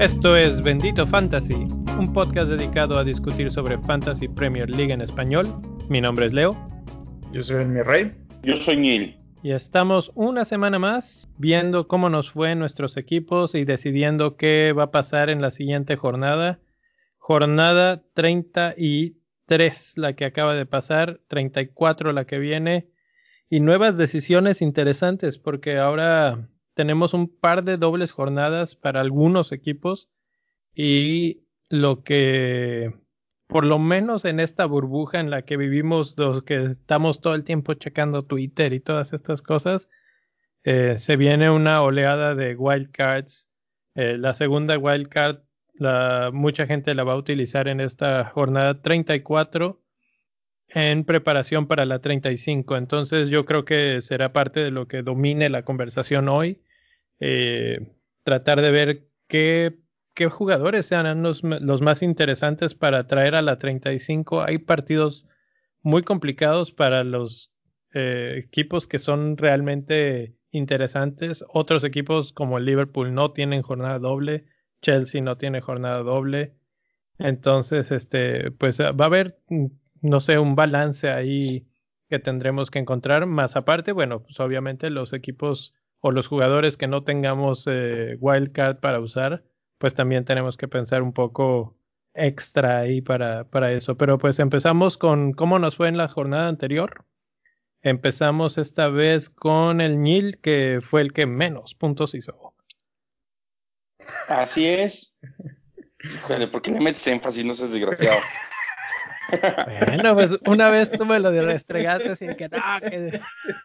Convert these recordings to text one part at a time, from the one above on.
Esto es Bendito Fantasy, un podcast dedicado a discutir sobre Fantasy Premier League en español. Mi nombre es Leo. Yo soy mi rey. Yo soy Neil. Y estamos una semana más viendo cómo nos fue en nuestros equipos y decidiendo qué va a pasar en la siguiente jornada. Jornada 33, la que acaba de pasar, 34 la que viene. Y nuevas decisiones interesantes porque ahora tenemos un par de dobles jornadas para algunos equipos y lo que por lo menos en esta burbuja en la que vivimos los que estamos todo el tiempo checando Twitter y todas estas cosas, eh, se viene una oleada de wildcards. Eh, la segunda wildcard, la, mucha gente la va a utilizar en esta jornada 34 en preparación para la 35. Entonces yo creo que será parte de lo que domine la conversación hoy eh, tratar de ver qué, qué jugadores sean los, los, más interesantes para traer a la 35. Hay partidos muy complicados para los eh, equipos que son realmente interesantes. Otros equipos como el Liverpool no tienen jornada doble. Chelsea no tiene jornada doble. Entonces, este, pues va a haber, no sé, un balance ahí que tendremos que encontrar. Más aparte, bueno, pues obviamente los equipos o los jugadores que no tengamos eh, wildcard para usar, pues también tenemos que pensar un poco extra ahí para, para eso. Pero pues empezamos con cómo nos fue en la jornada anterior. Empezamos esta vez con el Nil, que fue el que menos puntos hizo. Así es. Híjole, ¿por qué le metes énfasis? No seas desgraciado. Bueno, pues una vez tú me lo restregaste sin que no, que...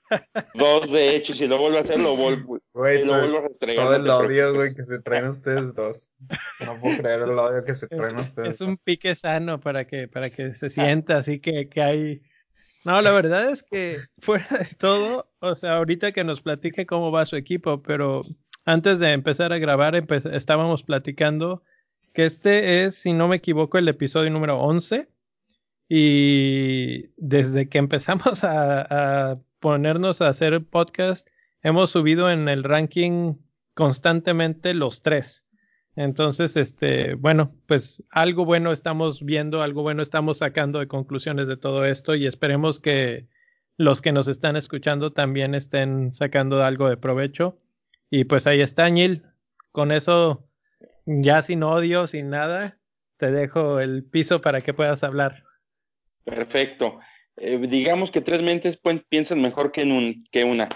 Dos, de hecho, si lo vuelvo a hacer, lo vuelvo, lo vuelvo a restregar. Todo el odio, güey, que se traen ustedes dos. No puedo creer el odio que se traen es, ustedes. Es un pique sano para que, para que se sienta así que, que hay... No, la verdad es que fuera de todo, o sea, ahorita que nos platique cómo va su equipo, pero antes de empezar a grabar estábamos platicando que este es, si no me equivoco, el episodio número 11 y desde que empezamos a, ponernos a hacer podcast, hemos subido en el ranking constantemente los tres. Entonces, este, bueno, pues algo bueno estamos viendo, algo bueno estamos sacando de conclusiones de todo esto y esperemos que los que nos están escuchando también estén sacando algo de provecho. Y pues ahí está, Nil. Con eso, ya sin odio, sin nada, te dejo el piso para que puedas hablar. Perfecto. Eh, digamos que tres mentes piensan mejor que, en un, que una.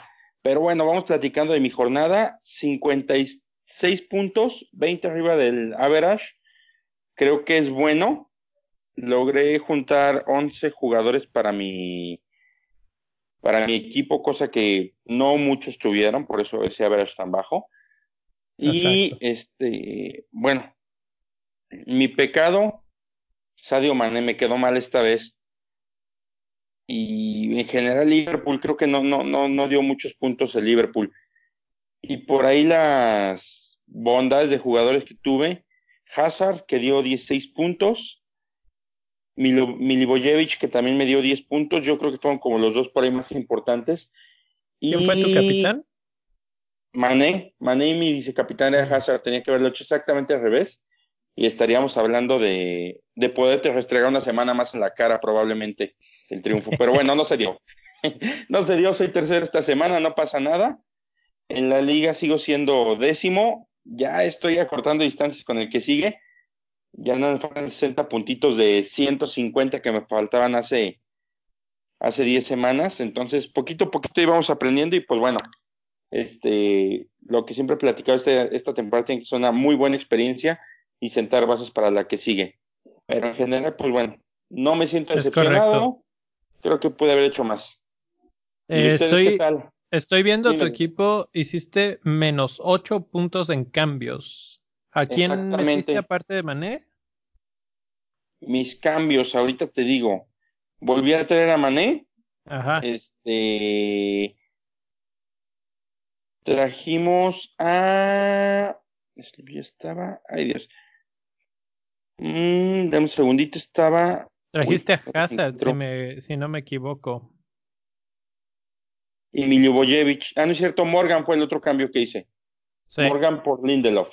Pero bueno, vamos platicando de mi jornada. 56 puntos, 20 arriba del average. Creo que es bueno. Logré juntar 11 jugadores para mi, para mi equipo, cosa que no muchos tuvieron, por eso ese average tan bajo. Y este, bueno, mi pecado, Sadio Mané me quedó mal esta vez y en general Liverpool creo que no, no, no, no dio muchos puntos el Liverpool. Y por ahí las bondades de jugadores que tuve, Hazard que dio 16 puntos, Milivojevic que también me dio 10 puntos, yo creo que fueron como los dos por ahí más importantes. ¿Quién fue tu capitán? Mané, Mané y mi vicecapitán era Hazard, tenía que haberlo hecho exactamente al revés y estaríamos hablando de, de poderte restregar una semana más en la cara probablemente el triunfo. Pero bueno, no se dio. no se dio, soy tercero esta semana, no pasa nada. En la liga sigo siendo décimo, ya estoy acortando distancias con el que sigue. Ya no me faltan 60 puntitos de 150 que me faltaban hace, hace 10 semanas. Entonces, poquito a poquito íbamos aprendiendo y pues bueno, este, lo que siempre he platicado este, esta temporada tiene que ser una muy buena experiencia y sentar bases para la que sigue. Pero en general, pues bueno, no me siento decepcionado. Creo que pude haber hecho más. Eh, estoy, estoy viendo tu equipo, hiciste menos ocho puntos en cambios. ¿A quién metiste aparte de Mané? Mis cambios, ahorita te digo, volví a tener a Mané. Ajá. Este. Trajimos a. Ya estaba. Ay, Dios. Mm, dame un segundito, estaba. Trajiste a Hazard, si, me, si no me equivoco. y Milivojevic. Ah, no es cierto, Morgan fue el otro cambio que hice. Morgan por Lindelof.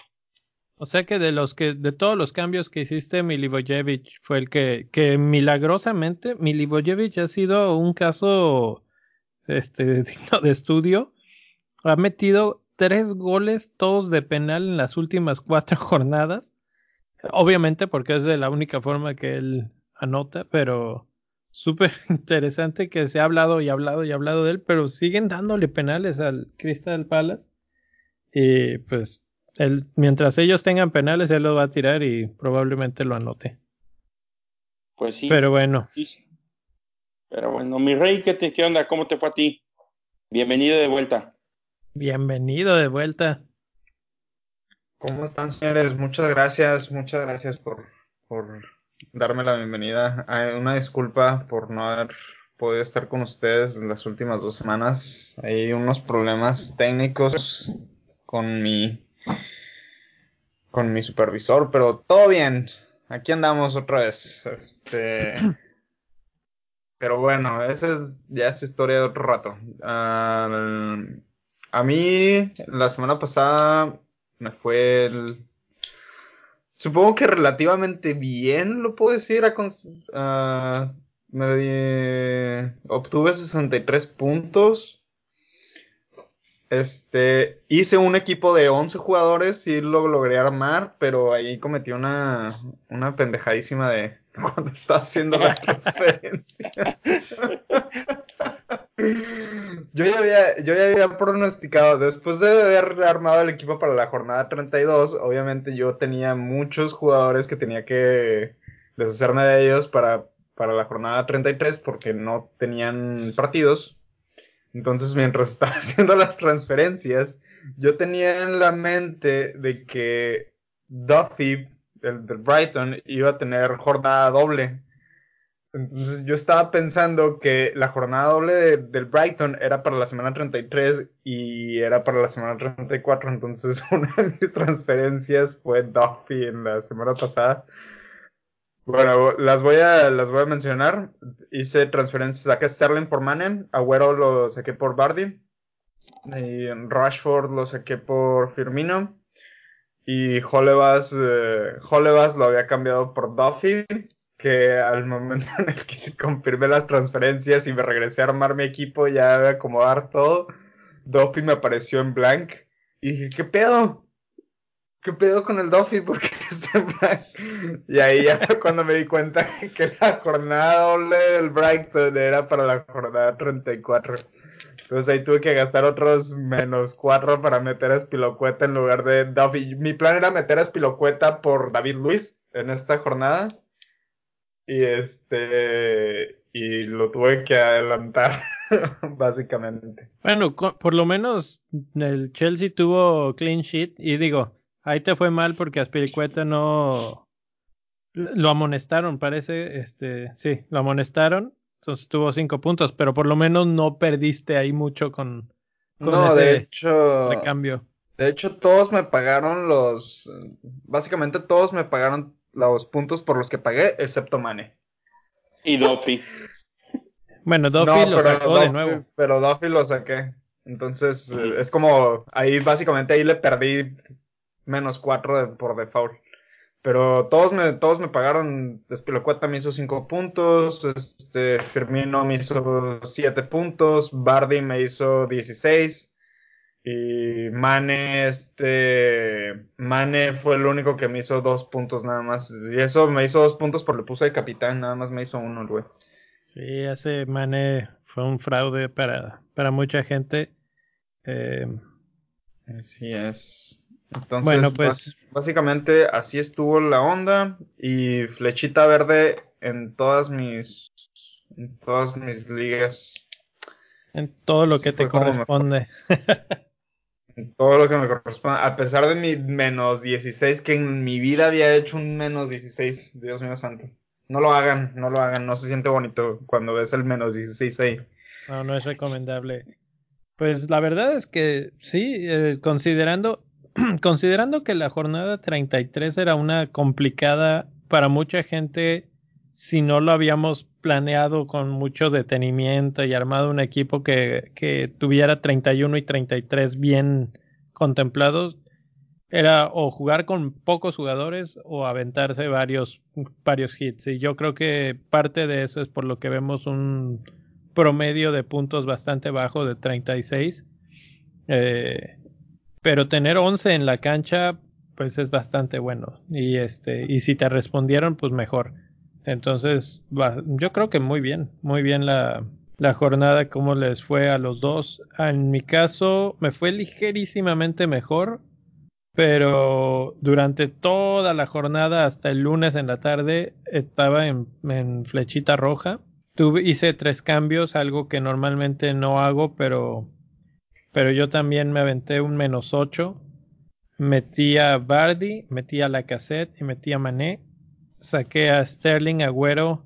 O sea que de los que, de todos los cambios que hiciste, Milivojevic fue el que, que milagrosamente, Milivojevic ha sido un caso este digno de estudio. Ha metido tres goles, todos de penal en las últimas cuatro jornadas. Obviamente porque es de la única forma que él anota, pero súper interesante que se ha hablado y hablado y hablado de él, pero siguen dándole penales al Crystal Palace. Y pues él, mientras ellos tengan penales, él lo va a tirar y probablemente lo anote. Pues sí. Pero bueno. Pero bueno, mi rey, ¿qué, te, ¿qué onda? ¿Cómo te fue a ti? Bienvenido de vuelta. Bienvenido de vuelta. ¿Cómo están, señores? Muchas gracias, muchas gracias por, por darme la bienvenida. Una disculpa por no haber podido estar con ustedes en las últimas dos semanas. Hay unos problemas técnicos con mi con mi supervisor, pero todo bien. Aquí andamos otra vez. Este pero bueno, esa es ya es historia de otro rato. Ah, a mí, la semana pasada me fue el... Supongo que relativamente bien, lo puedo decir. A me obtuve 63 puntos. Este, hice un equipo de 11 jugadores y lo logré armar, pero ahí cometí una, una pendejadísima de cuando estaba haciendo las transferencias. yo, ya había, yo ya había pronosticado, después de haber armado el equipo para la jornada 32, obviamente yo tenía muchos jugadores que tenía que deshacerme de ellos para, para la jornada 33 porque no tenían partidos. Entonces, mientras estaba haciendo las transferencias, yo tenía en la mente de que Duffy el del Brighton iba a tener jornada doble. Entonces yo estaba pensando que la jornada doble del Brighton era para la semana 33 y era para la semana 34. Entonces una de mis transferencias fue Duffy en la semana pasada. Bueno, las voy a, las voy a mencionar. Hice transferencias, saqué Sterling por Manen, Agüero lo saqué por Bardi, y Rashford lo saqué por Firmino, y Holebas, eh, lo había cambiado por Duffy, que al momento en el que confirmé las transferencias y me regresé a armar mi equipo ya de acomodar todo, Duffy me apareció en blank y dije, ¿qué pedo? ¿Qué pedo con el Duffy? Porque está en blank. Y ahí ya cuando me di cuenta que la jornada doble del Brighton era para la jornada 34. Entonces ahí tuve que gastar otros menos cuatro para meter a Espilocueta en lugar de Duffy. Mi plan era meter a Espilocueta por David Luis en esta jornada. Y este. Y lo tuve que adelantar, básicamente. Bueno, por lo menos el Chelsea tuvo clean sheet. Y digo, ahí te fue mal porque a Espilocueta no. Lo amonestaron, parece. Este, sí, lo amonestaron entonces tuvo cinco puntos, pero por lo menos no perdiste ahí mucho con, no, de hecho, recambio. De hecho, todos me pagaron los. Básicamente todos me pagaron los puntos por los que pagué, excepto Mane. Y Duffy. bueno, Duffy lo sacó de nuevo. Pero Duffy lo saqué. Entonces, es como. Ahí básicamente ahí le perdí menos cuatro por default. Pero todos me, todos me pagaron. Despilocueta me hizo 5 puntos. Este, Firmino me hizo 7 puntos. Bardi me hizo 16. Y Mane, este. Mane fue el único que me hizo 2 puntos nada más. Y eso me hizo 2 puntos porque le puse de capitán. Nada más me hizo uno el güey. Sí, ese Mane fue un fraude para, para mucha gente. Eh, Así es. Entonces, bueno, pues básicamente así estuvo la onda y flechita verde en todas mis en todas mis ligas. En todo lo que te corresponde. todo lo que me corresponde. A pesar de mi menos 16, que en mi vida había hecho un menos 16, Dios mío santo. No lo hagan, no lo hagan, no se siente bonito cuando ves el menos 16 ahí. No, no es recomendable. Pues la verdad es que sí, eh, considerando considerando que la jornada 33 era una complicada para mucha gente, si no lo habíamos planeado con mucho detenimiento y armado un equipo que, que tuviera 31 y 33 bien contemplados, era o jugar con pocos jugadores o aventarse varios, varios hits. Y yo creo que parte de eso es por lo que vemos un promedio de puntos bastante bajo de 36. Eh, pero tener 11 en la cancha, pues es bastante bueno. Y este, y si te respondieron, pues mejor. Entonces, yo creo que muy bien, muy bien la, la jornada, cómo les fue a los dos. En mi caso, me fue ligerísimamente mejor pero durante toda la jornada hasta el lunes en la tarde estaba en, flechita roja. Tuve, hice tres cambios, algo que normalmente no hago, pero, pero yo también me aventé un menos ocho. Metí a Bardi, metí a la cassette y metí a Mané. Saqué a Sterling, Agüero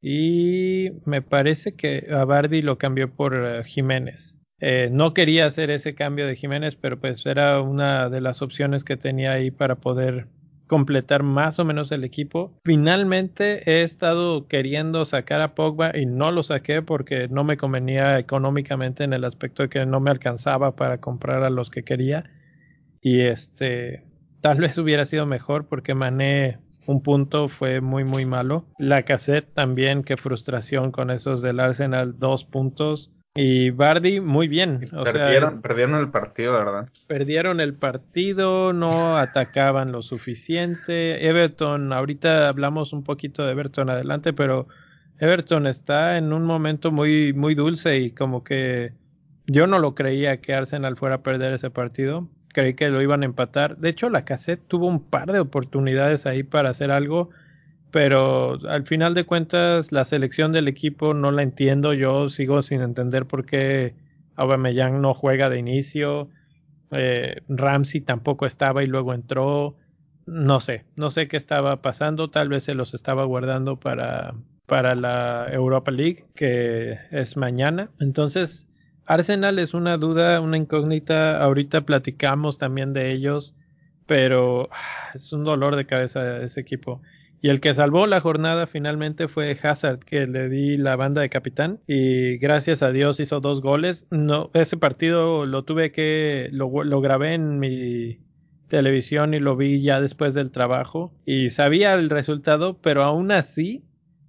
y me parece que a Bardi lo cambió por eh, Jiménez. Eh, no quería hacer ese cambio de Jiménez, pero pues era una de las opciones que tenía ahí para poder completar más o menos el equipo. Finalmente he estado queriendo sacar a Pogba y no lo saqué porque no me convenía económicamente en el aspecto de que no me alcanzaba para comprar a los que quería. Y este, tal vez hubiera sido mejor porque Mané un punto fue muy muy malo. La cassette también, qué frustración con esos del Arsenal, dos puntos. Y Bardi, muy bien. perdieron, perdieron el partido, ¿verdad? Perdieron el partido, no atacaban lo suficiente. Everton, ahorita hablamos un poquito de Everton adelante, pero Everton está en un momento muy, muy dulce y como que yo no lo creía que Arsenal fuera a perder ese partido. Creí que lo iban a empatar. De hecho, la cassette tuvo un par de oportunidades ahí para hacer algo pero al final de cuentas la selección del equipo no la entiendo. Yo sigo sin entender por qué Aubameyang no juega de inicio. Eh, Ramsey tampoco estaba y luego entró. No sé, no sé qué estaba pasando. Tal vez se los estaba guardando para, para la Europa League, que es mañana. Entonces, Arsenal es una duda, una incógnita. Ahorita platicamos también de ellos, pero ah, es un dolor de cabeza ese equipo. Y el que salvó la jornada finalmente fue Hazard, que le di la banda de capitán y gracias a Dios hizo dos goles. No, ese partido lo tuve que, lo, grabé en mi televisión y lo vi ya después del trabajo y sabía el resultado, pero aún así,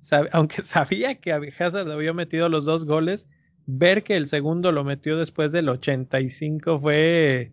aunque sabía que Hazard había metido los dos goles, ver que el segundo lo metió después del 85 fue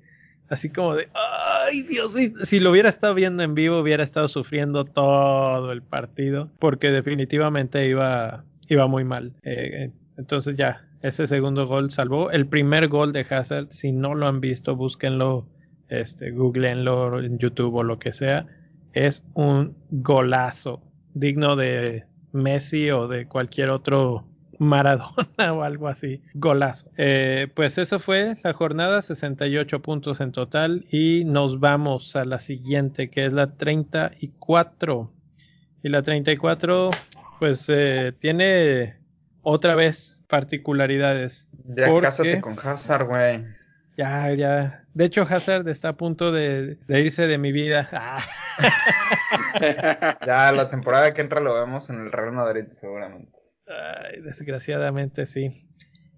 así como de, ay Dios, si, lo hubiera estado viendo en vivo hubiera estado sufriendo todo el partido porque definitivamente iba, iba muy mal. Eh, entonces ya, ese segundo gol salvó. El primer gol de Hazard, si no lo han visto, búsquenlo, este, googleenlo en YouTube o lo que sea. Es un golazo digno de Messi o de cualquier otro Maradona o algo así. Golazo. Eh, pues eso fue la jornada, 68 puntos en total y nos vamos a la siguiente que es la 34. Y la 34 pues eh, tiene otra vez particularidades. Ya cásate con Hazard, güey. Ya, ya. De hecho, Hazard está a punto de, irse de mi vida. ya, la temporada que entra lo vemos en el Real Madrid, seguramente. Ay, desgraciadamente sí.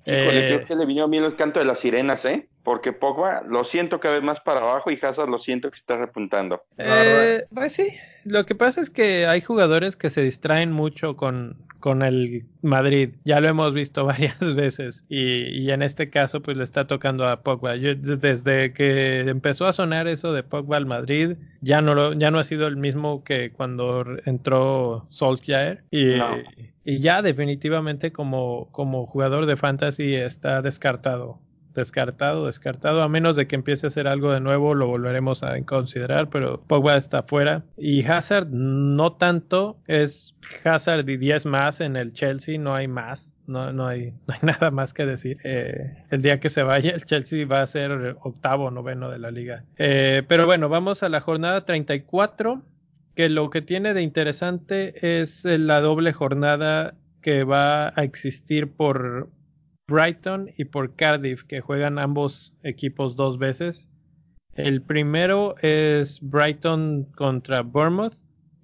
Híjole, creo eh, que le vino bien el canto de las sirenas, ¿eh? Porque Pogba lo siento cada vez más para abajo y Hazard lo siento que está repuntando. Eh, pues sí, lo que pasa es que hay jugadores que se distraen mucho con, con el Madrid. Ya lo hemos visto varias veces y, y, en este caso pues le está tocando a Pogba. Yo, desde que empezó a sonar eso de Pogba al Madrid, ya no, lo, ya no ha sido el mismo que cuando entró Solskjaer y, y ya definitivamente como, como jugador de fantasy está descartado descartado, descartado, a menos de que empiece a hacer algo de nuevo, lo volveremos a considerar, pero Pogba está fuera. Y Hazard no tanto, es Hazard y 10 más en el Chelsea, no hay más. No, no, hay, no hay nada más que decir. Eh, el día que se vaya, el Chelsea va a ser octavo, noveno de la liga. Eh, pero bueno, vamos a la jornada 34, que lo que tiene de interesante es la doble jornada que va a existir por, Brighton y por Cardiff, que juegan ambos equipos dos veces. El primero es Brighton contra Bournemouth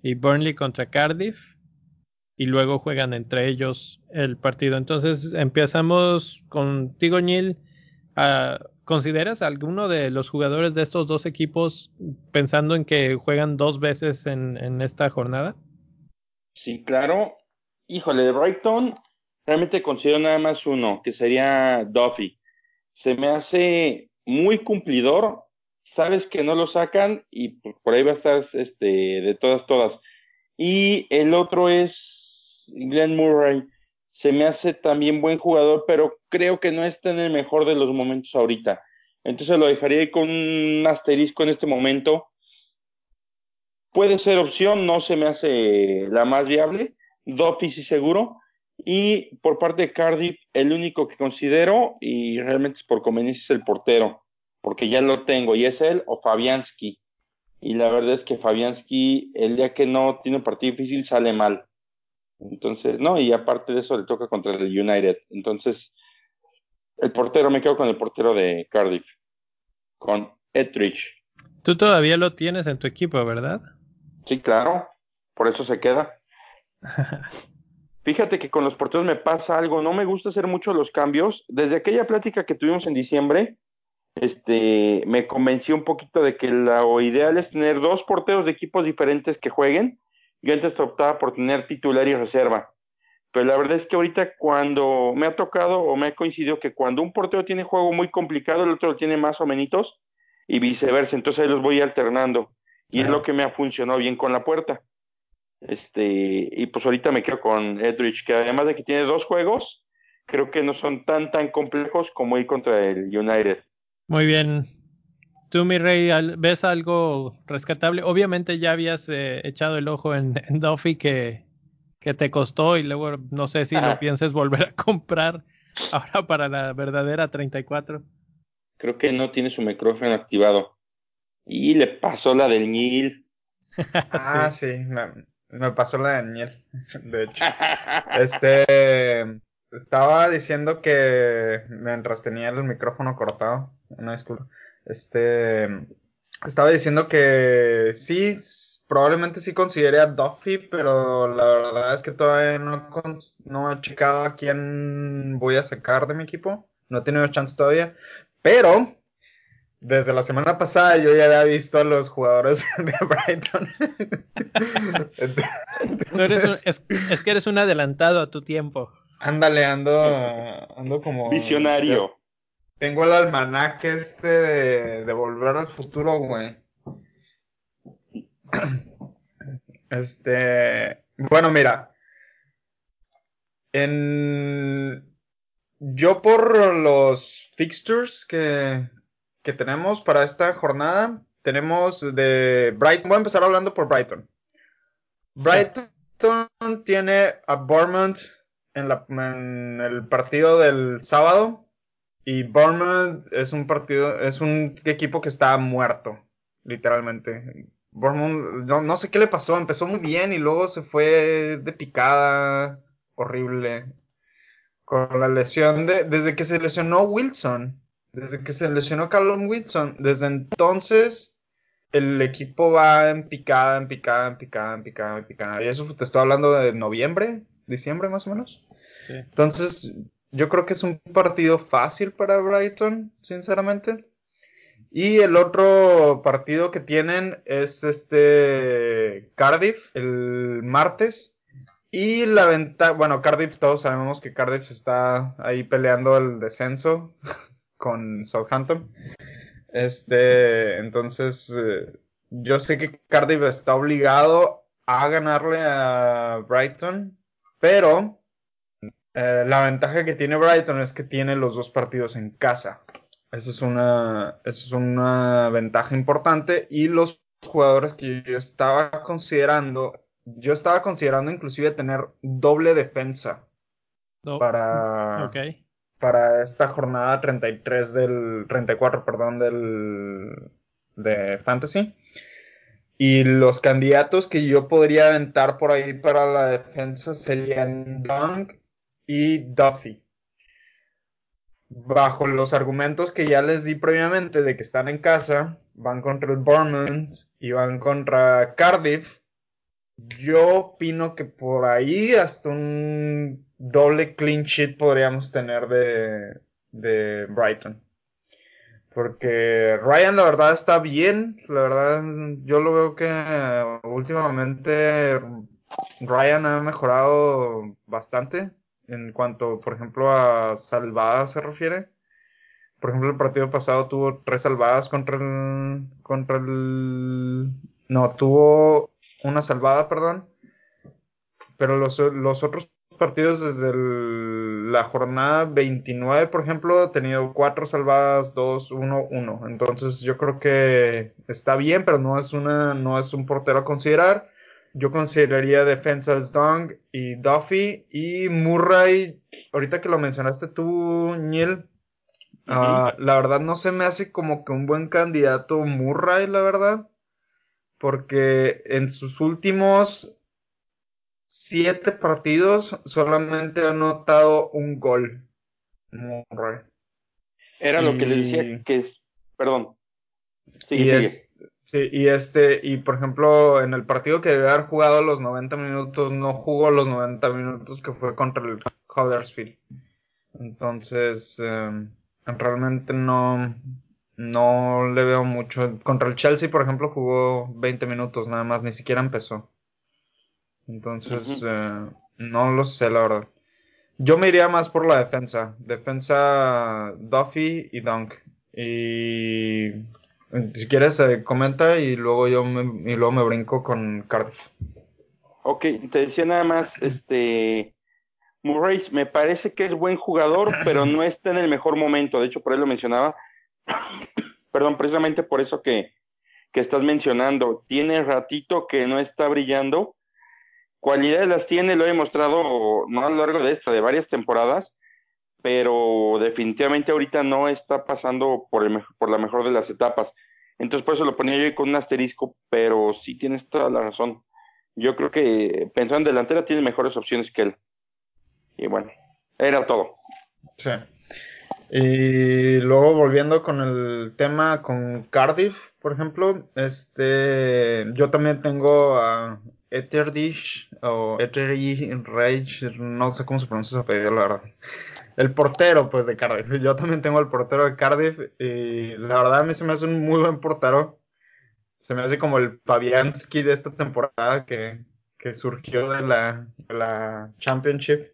y Burnley contra Cardiff. y luego juegan entre ellos el partido. Entonces empezamos contigo, Neil. Ah, ¿Consideras alguno de los jugadores de estos dos equipos pensando en que juegan dos veces en, esta jornada? Sí, claro. Híjole, de Brighton realmente considero nada más uno, que sería Duffy. Se me hace muy cumplidor. Sabes que no lo sacan y por ahí va a estar este, de todas, todas. Y el otro es Glenn Murray se me hace también buen jugador, pero creo que no está en el mejor de los momentos ahorita. Entonces lo dejaría con un asterisco en este momento. Puede ser opción, no se me hace la más viable. Duffy sí seguro. Y por parte de Cardiff, el único que considero, y realmente es por conveniencia, es el portero, porque ya lo tengo, y es él o Fabianski. Y la verdad es que Fabianski, el día que no tiene un partido difícil, sale mal. Entonces, no, y aparte de eso le toca contra el United. Entonces, el portero, me quedo con el portero de Cardiff, con Etrich. Tú todavía lo tienes en tu equipo, ¿verdad? Sí, claro, por eso se queda. Fíjate que con los porteros me pasa algo, no me gusta hacer mucho los cambios. Desde aquella plática que tuvimos en diciembre, este, me convenció un poquito de que lo ideal es tener dos porteros de equipos diferentes que jueguen yo antes optaba por tener titular y reserva. Pero la verdad es que ahorita cuando me ha tocado o me ha coincidido que cuando un portero tiene juego muy complicado, el otro lo tiene más o menos y viceversa. Entonces ahí los voy alternando. Y es lo que me ha funcionado bien con la puerta. Este, y pues ahorita me quedo con Edrich, que además de que tiene dos juegos, creo que no son tan tan complejos como ir contra el United. Muy bien, Tú, mi rey, ¿ves algo rescatable? Obviamente ya habías eh, echado el ojo en, Duffy que, que, te costó y luego no sé si lo pienses volver a comprar ahora para la verdadera 34. Creo que no tiene su micrófono activado. Y le pasó la del Nil. ah, sí, me, pasó la del Nil, de hecho. Este, estaba diciendo que mientras tenía el micrófono cortado, una disculpa. Este, estaba diciendo que sí, probablemente sí considere a Duffy, pero la verdad es que todavía no, no he checado a quién voy a sacar de mi equipo. No he tenido chance todavía. Pero, desde la semana pasada yo ya había visto a los jugadores de Brighton. es, que eres un adelantado a tu tiempo. Ándale, ando, ando como... Visionario. Tengo el almanaque este de, Volver al Futuro, güey. Este. Bueno, mira. En. Yo por los fixtures que, que tenemos para esta jornada, tenemos de Brighton. Voy a empezar hablando por Brighton. Brighton tiene a Bournemouth en, la, en el partido del sábado y Bournemouth es un partido, es un equipo que está muerto, literalmente. Bournemouth, no, no sé qué le pasó, empezó muy bien y luego se fue de picada, horrible. Con la lesión de, desde que se lesionó Wilson, desde que se lesionó Callum Wilson, desde entonces el equipo va en picada, en picada, en picada, en picada, en picada. Y eso te estoy hablando de noviembre, diciembre más o menos. Sí. Entonces, yo creo que es un partido fácil para Brighton, sinceramente. Y el otro partido que tienen es este Cardiff el martes. Y la ventaja, bueno, Cardiff, todos sabemos que Cardiff está ahí peleando el descenso con Southampton. Este, entonces, eh, yo sé que Cardiff está obligado a ganarle a Brighton, pero eh, la ventaja que tiene Brighton es que tiene los dos partidos en casa. Esa es una, es una ventaja importante. Y los jugadores que yo estaba considerando, yo estaba considerando inclusive tener doble defensa para, para esta jornada 33 del, 34, perdón, del, de Fantasy. Y los candidatos que yo podría aventar por ahí para la defensa serían Dunk y Duffy. Bajo los argumentos que ya les di previamente de que están en casa, van contra el Bournemouth y van contra Cardiff. Yo opino que por ahí hasta un doble clean sheet podríamos tener de, de Brighton. Porque Ryan la verdad está bien, la verdad yo lo veo que últimamente Ryan ha mejorado bastante en cuanto, por ejemplo, a salvadas se refiere. Por ejemplo, el partido pasado tuvo tres salvadas contra el, contra el, no, tuvo una salvada, perdón. Pero los, los otros partidos desde la jornada 29, por ejemplo, ha tenido cuatro salvadas, dos, uno, uno. Entonces yo creo que está bien, pero no es una, no es un portero a considerar. Yo consideraría defensas Dong y Duffy y Murray. Ahorita que lo mencionaste tú, Neil, ah, la verdad no se me hace como que un buen candidato Murray, la verdad. Porque en sus últimos siete partidos solamente ha anotado un gol. Murray. Era lo que le decía que es, perdón. y sí, y este, y por ejemplo, en el partido que debe haber jugado los 90 minutos, no jugó los 90 minutos que fue contra el Huddersfield. Entonces, em, realmente no, no le veo mucho. Contra el Chelsea, por ejemplo, jugó 20 minutos nada más, ni siquiera empezó. Entonces, eh, no lo sé, la verdad. Yo me iría más por la defensa. Defensa Duffy y Dunk. Y si quieres, eh, comenta y luego yo me, y luego me brinco con Cardiff. Ok, te decía nada más, este Murray me parece que es buen jugador, pero no está en el mejor momento. De hecho, por ahí lo mencionaba. Perdón, precisamente por eso que, que estás mencionando. Tiene ratito que no está brillando Cualidades las tiene, lo he demostrado no a lo largo de esta, de varias temporadas, pero definitivamente ahorita no está pasando por, la mejor de las etapas. Entonces por eso lo ponía yo con un asterisco, pero sí tienes toda la razón. Yo creo que pensando en delantera tiene mejores opciones que él. Y bueno, era todo. Sí. Y luego volviendo con el tema con Cardiff, por ejemplo, este, yo también tengo a Eterdish o Rage, no sé cómo se pronuncia su apellido, la verdad. El portero, pues, de Cardiff. Yo también tengo el portero de Cardiff y la verdad a mí se me hace un muy buen portero. Se me hace como el Paviansky de esta temporada que, que surgió de la, de la Championship.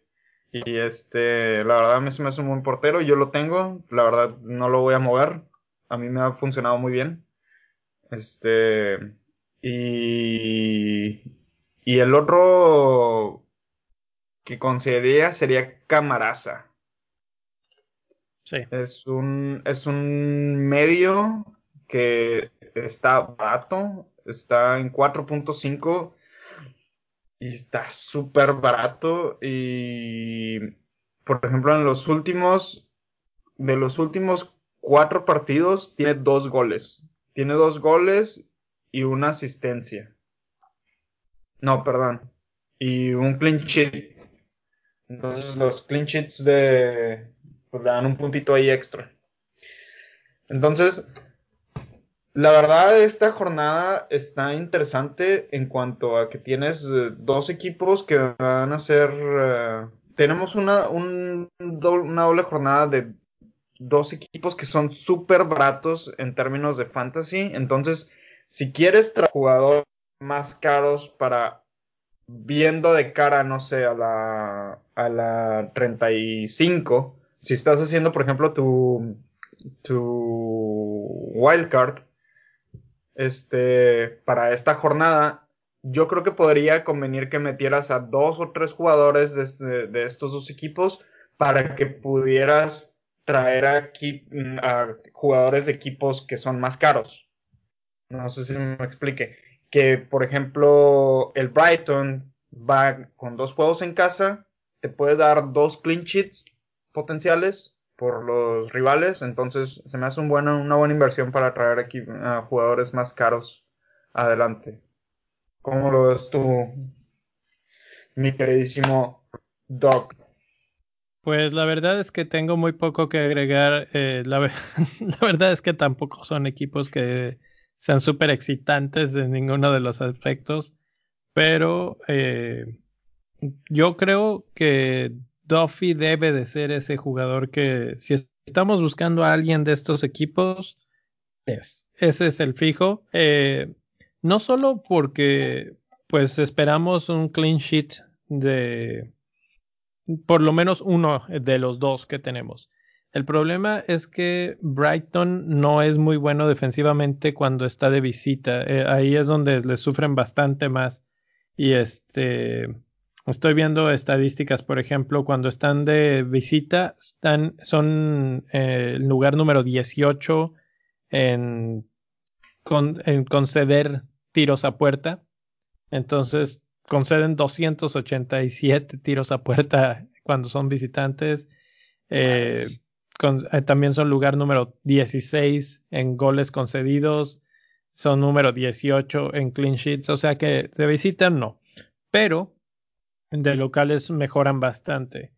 Y este, la verdad a mí se me hace un buen portero. Yo lo tengo. La verdad no lo voy a mover. A mí me ha funcionado muy bien. Este, y, y el otro que consideraría sería Camaraza. Sí. Es un, es un medio que está barato, está en 4.5 y está súper barato y por ejemplo en los últimos de los últimos cuatro partidos tiene dos goles tiene dos goles y una asistencia no, perdón. Y un clean sheet. Entonces los clean sheets de, pues le dan un puntito ahí extra. Entonces, la verdad, esta jornada está interesante en cuanto a que tienes eh, dos equipos que van a ser. Eh, tenemos una, una doble jornada de dos equipos que son súper baratos en términos de fantasy. Entonces, si quieres jugador más caros para viendo de cara, no sé, a la, a la 35, si estás haciendo, por ejemplo, tu, tu wildcard, este, para esta jornada, yo creo que podría convenir que metieras a dos o tres jugadores de, este, de estos dos equipos para que pudieras traer aquí a jugadores de equipos que son más caros. No sé si me explique que, por ejemplo, el Brighton va con dos juegos en casa, te puede dar dos clean sheets potenciales por los rivales, entonces se me hace un una buena inversión para traer aquí jugadores más caros adelante. ¿Cómo lo ves tú, mi queridísimo Doc? Pues la verdad es que tengo muy poco que agregar. Eh, la, verdad es que tampoco son equipos que sean súper excitantes en ninguno de los aspectos. Pero eh, yo creo que Duffy debe de ser ese jugador que si estamos buscando a alguien de estos equipos, es. Ese es el fijo. Eh, no solo porque pues esperamos un clean sheet de por lo menos uno de los dos que tenemos. El problema es que Brighton no es muy bueno defensivamente cuando está de visita. Eh, ahí es donde le sufren bastante más. Y este, estoy viendo estadísticas, por ejemplo, cuando están de visita, están, son eh, el lugar número 18 en, en conceder tiros a puerta. Entonces, conceden 287 tiros a puerta cuando son visitantes. Eh, eh, también son lugar número 16 en goles concedidos. Son número 18 en clean sheets. O sea que de visita no. Pero de locales mejoran bastante.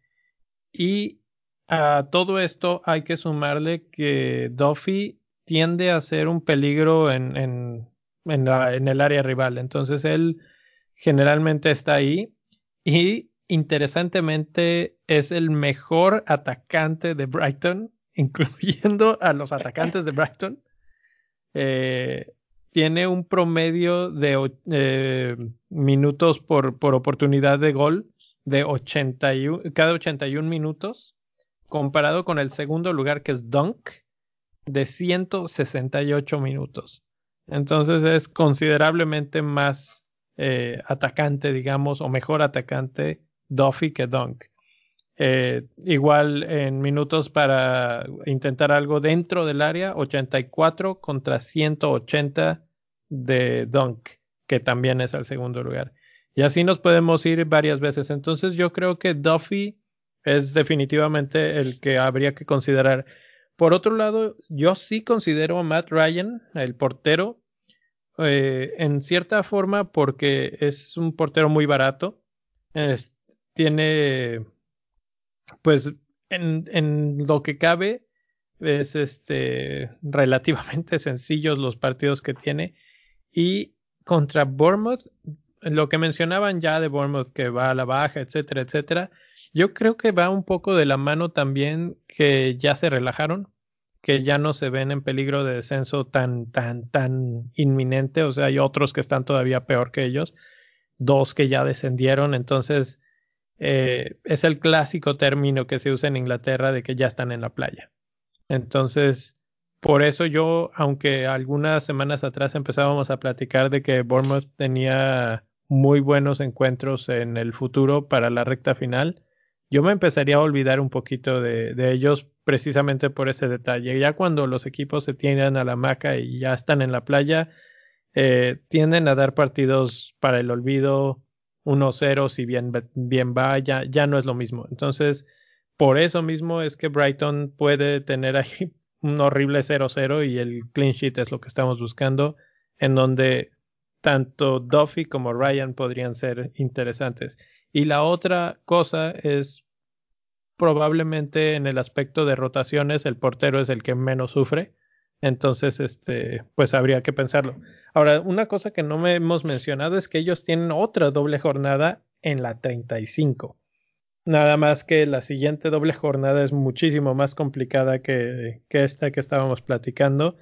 Y a todo esto hay que sumarle que Duffy tiende a ser un peligro en, en, en el área rival. Entonces él generalmente está ahí. Y interesantemente es el mejor atacante de Brighton, incluyendo a los atacantes de Brighton. Eh, tiene un promedio de eh, minutos por, por, oportunidad de gol de 81, cada 81 minutos, comparado con el segundo lugar que es Dunk, de 168 minutos. Entonces es considerablemente más eh, atacante, digamos, o mejor atacante Duffy que Dunk. Eh, igual en minutos para intentar algo dentro del área, 84 contra 180 de Dunk, que también es el segundo lugar. Y así nos podemos ir varias veces. Entonces yo creo que Duffy es definitivamente el que habría que considerar. Por otro lado, yo sí considero a Matt Ryan, el portero, eh, en cierta forma porque es un portero muy barato tiene, pues, en, en lo que cabe, es este relativamente sencillos los partidos que tiene. Y contra Bournemouth, lo que mencionaban ya de Bournemouth que va a la baja, etcétera, etcétera, yo creo que va un poco de la mano también que ya se relajaron, que ya no se ven en peligro de descenso tan, tan, tan inminente. O sea, hay otros que están todavía peor que ellos, dos que ya descendieron, entonces eh, es el clásico término que se usa en Inglaterra de que ya están en la playa. Entonces, por eso yo, aunque algunas semanas atrás empezábamos a platicar de que Bournemouth tenía muy buenos encuentros en el futuro para la recta final, yo me empezaría a olvidar un poquito de, ellos precisamente por ese detalle. Ya cuando los equipos se tienen a la maca y ya están en la playa, eh, tienden a dar partidos para el olvido, 1-0 si bien, bien va, ya, ya no es lo mismo. Entonces, por eso mismo es que Brighton puede tener ahí un horrible 0-0 y el clean sheet es lo que estamos buscando, en donde tanto Duffy como Ryan podrían ser interesantes. Y la otra cosa es probablemente en el aspecto de rotaciones el portero es el que menos sufre. Entonces, este, pues habría que pensarlo. Ahora, una cosa que no me hemos mencionado es que ellos tienen otra doble jornada en la 35. Nada más que la siguiente doble jornada es muchísimo más complicada que, que esta que estábamos platicando,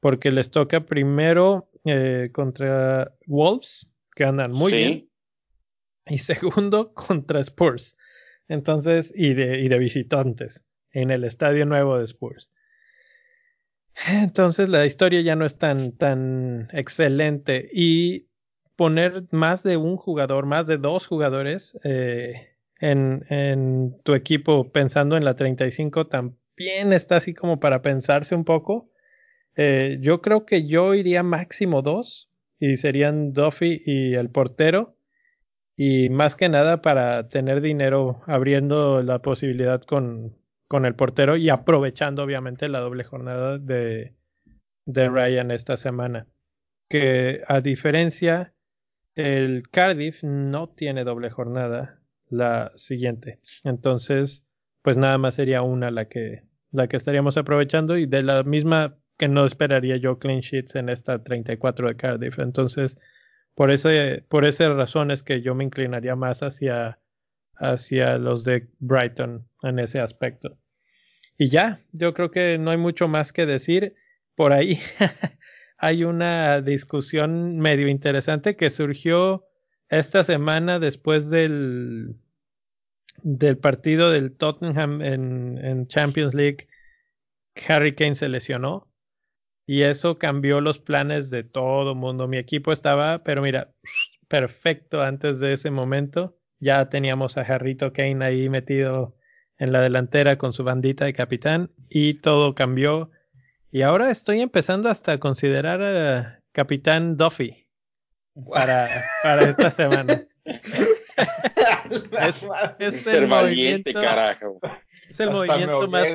porque les toca primero eh, contra Wolves, que andan muy bien, y segundo contra Spurs. Entonces, y de, y de visitantes en el estadio nuevo de Spurs. Entonces la historia ya no es tan, tan excelente. Y poner más de un jugador, más de dos jugadores eh, en, en, tu equipo pensando en la 35 también está así como para pensarse un poco. Eh, yo creo que yo iría máximo dos y serían Duffy y el portero. Y más que nada para tener dinero abriendo la posibilidad con, con el portero y aprovechando obviamente la doble jornada de, de Ryan esta semana. Que a diferencia, el Cardiff no tiene doble jornada la siguiente. Entonces, pues nada más sería una la que, la que estaríamos aprovechando y de la misma que no esperaría yo clean sheets en esta 34 de Cardiff. Entonces, por ese, por esas razones que yo me inclinaría más hacia, hacia los de Brighton en ese aspecto. Y ya, yo creo que no hay mucho más que decir. Por ahí hay una discusión medio interesante que surgió esta semana después del, del partido del Tottenham en, en Champions League. Harry Kane se lesionó y eso cambió los planes de todo mundo. Mi equipo estaba, pero mira, perfecto antes de ese momento. Ya teníamos a Jarrito Kane ahí metido en la delantera con su bandita de capitán y todo cambió. Y ahora estoy empezando hasta a considerar a Capitán Duffy para, para esta semana. es, es el valiente, carajo. Es el movimiento más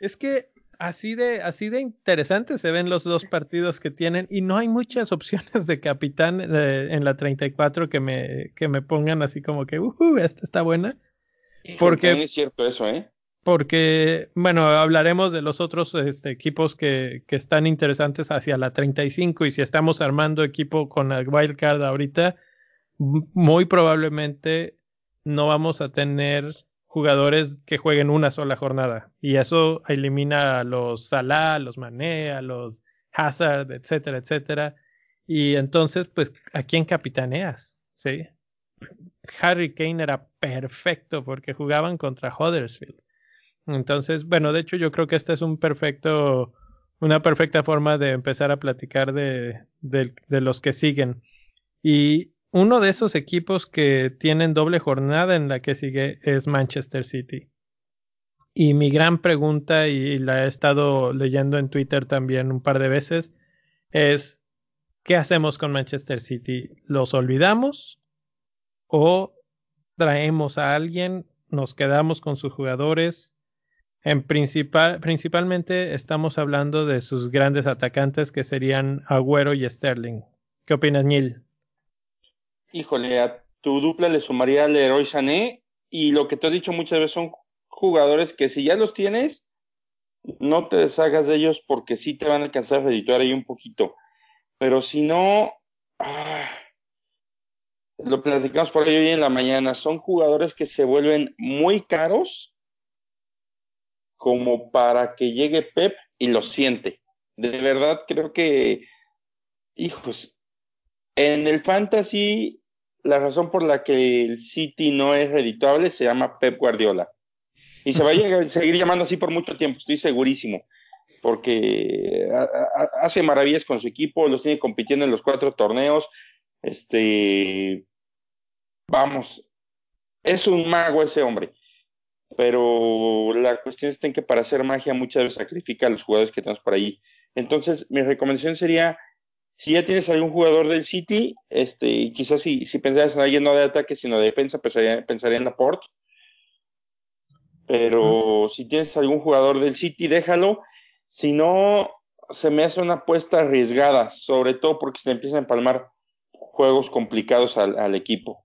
es que así de, así de interesante se ven los dos partidos que tienen y no hay muchas opciones de capitán eh, en la 34 que me, que me pongan así como que, uh, esta está buena. Porque es cierto eso, ¿eh? Porque, bueno, hablaremos de los otros este, equipos que, que, están interesantes hacia la 35 y si estamos armando equipo con el wildcard ahorita, muy probablemente no vamos a tener jugadores que jueguen una sola jornada. Y eso elimina a los Salah, los Mané, a los Hazard, etcétera, etcétera. Y entonces, pues, ¿a quién capitaneas? ¿Sí? Harry Kane era perfecto porque jugaban contra Huddersfield. Entonces, bueno, de hecho yo creo que esta es un perfecto, una perfecta forma de empezar a platicar de, de los que siguen. Y uno de esos equipos que tienen doble jornada en la que sigue es Manchester City. Y mi gran pregunta, y la he estado leyendo en Twitter también un par de veces, es, ¿qué hacemos con Manchester City? ¿Los olvidamos? ¿O traemos a alguien? ¿Nos quedamos con sus jugadores? En principal, principalmente estamos hablando de sus grandes atacantes que serían Agüero y Sterling. ¿Qué opinas, Neil? Híjole, a tu dupla le sumaría al Leroy Sané y lo que te he dicho muchas veces son jugadores que si ya los tienes, no te deshagas de ellos porque sí te van a alcanzar a redituar ahí un poquito. Pero si no, ah, lo platicamos por ahí hoy en la mañana, son jugadores que se vuelven muy caros como para que llegue Pep y lo siente. De verdad creo que, hijos, en el fantasy, la razón por la que el City no es reditable se llama Pep Guardiola. Y se va a seguir llamando así por mucho tiempo, estoy segurísimo. Porque hace maravillas con su equipo, los tiene compitiendo en los cuatro torneos. Este. Vamos. Es un mago ese hombre. Pero la cuestión es que para hacer magia muchas veces sacrifica a los jugadores que tenemos por ahí. Entonces, mi recomendación sería si ya tienes algún jugador del City, este, quizás si, si pensaras en alguien no de ataque, sino de defensa, pensaría, pensaría en Laporte. Pero si tienes algún jugador del City, déjalo. Si no, se me hace una apuesta arriesgada, sobre todo porque se empiezan a empalmar juegos complicados al, equipo.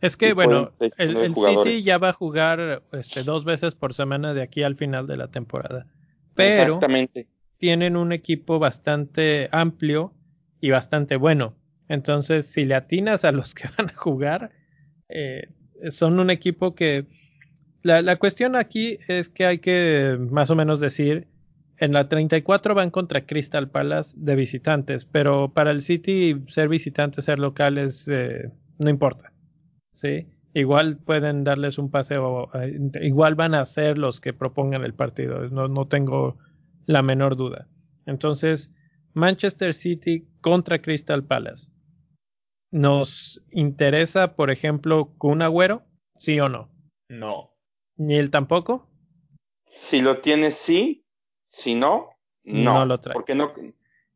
Es que, bueno, el, City ya va a jugar este, dos veces por semana de aquí al final de la temporada. Pero tienen un equipo bastante amplio y bastante bueno. Entonces, si le atinas a los que van a jugar, eh, son un equipo que... La, la, cuestión aquí es que hay que más o menos decir, en la 34 van contra Crystal Palace de visitantes, pero para el City ser visitante, ser locales, eh, no importa. ¿sí? Igual pueden darles un paseo, eh, igual van a ser los que propongan el partido, no, no tengo la menor duda. Entonces, Manchester City contra Crystal Palace. ¿Nos interesa, por ejemplo, Kun Agüero? ¿Sí o no? No. ¿Ni él tampoco? Si lo tienes, sí. Si no, no. No lo trae. Porque no,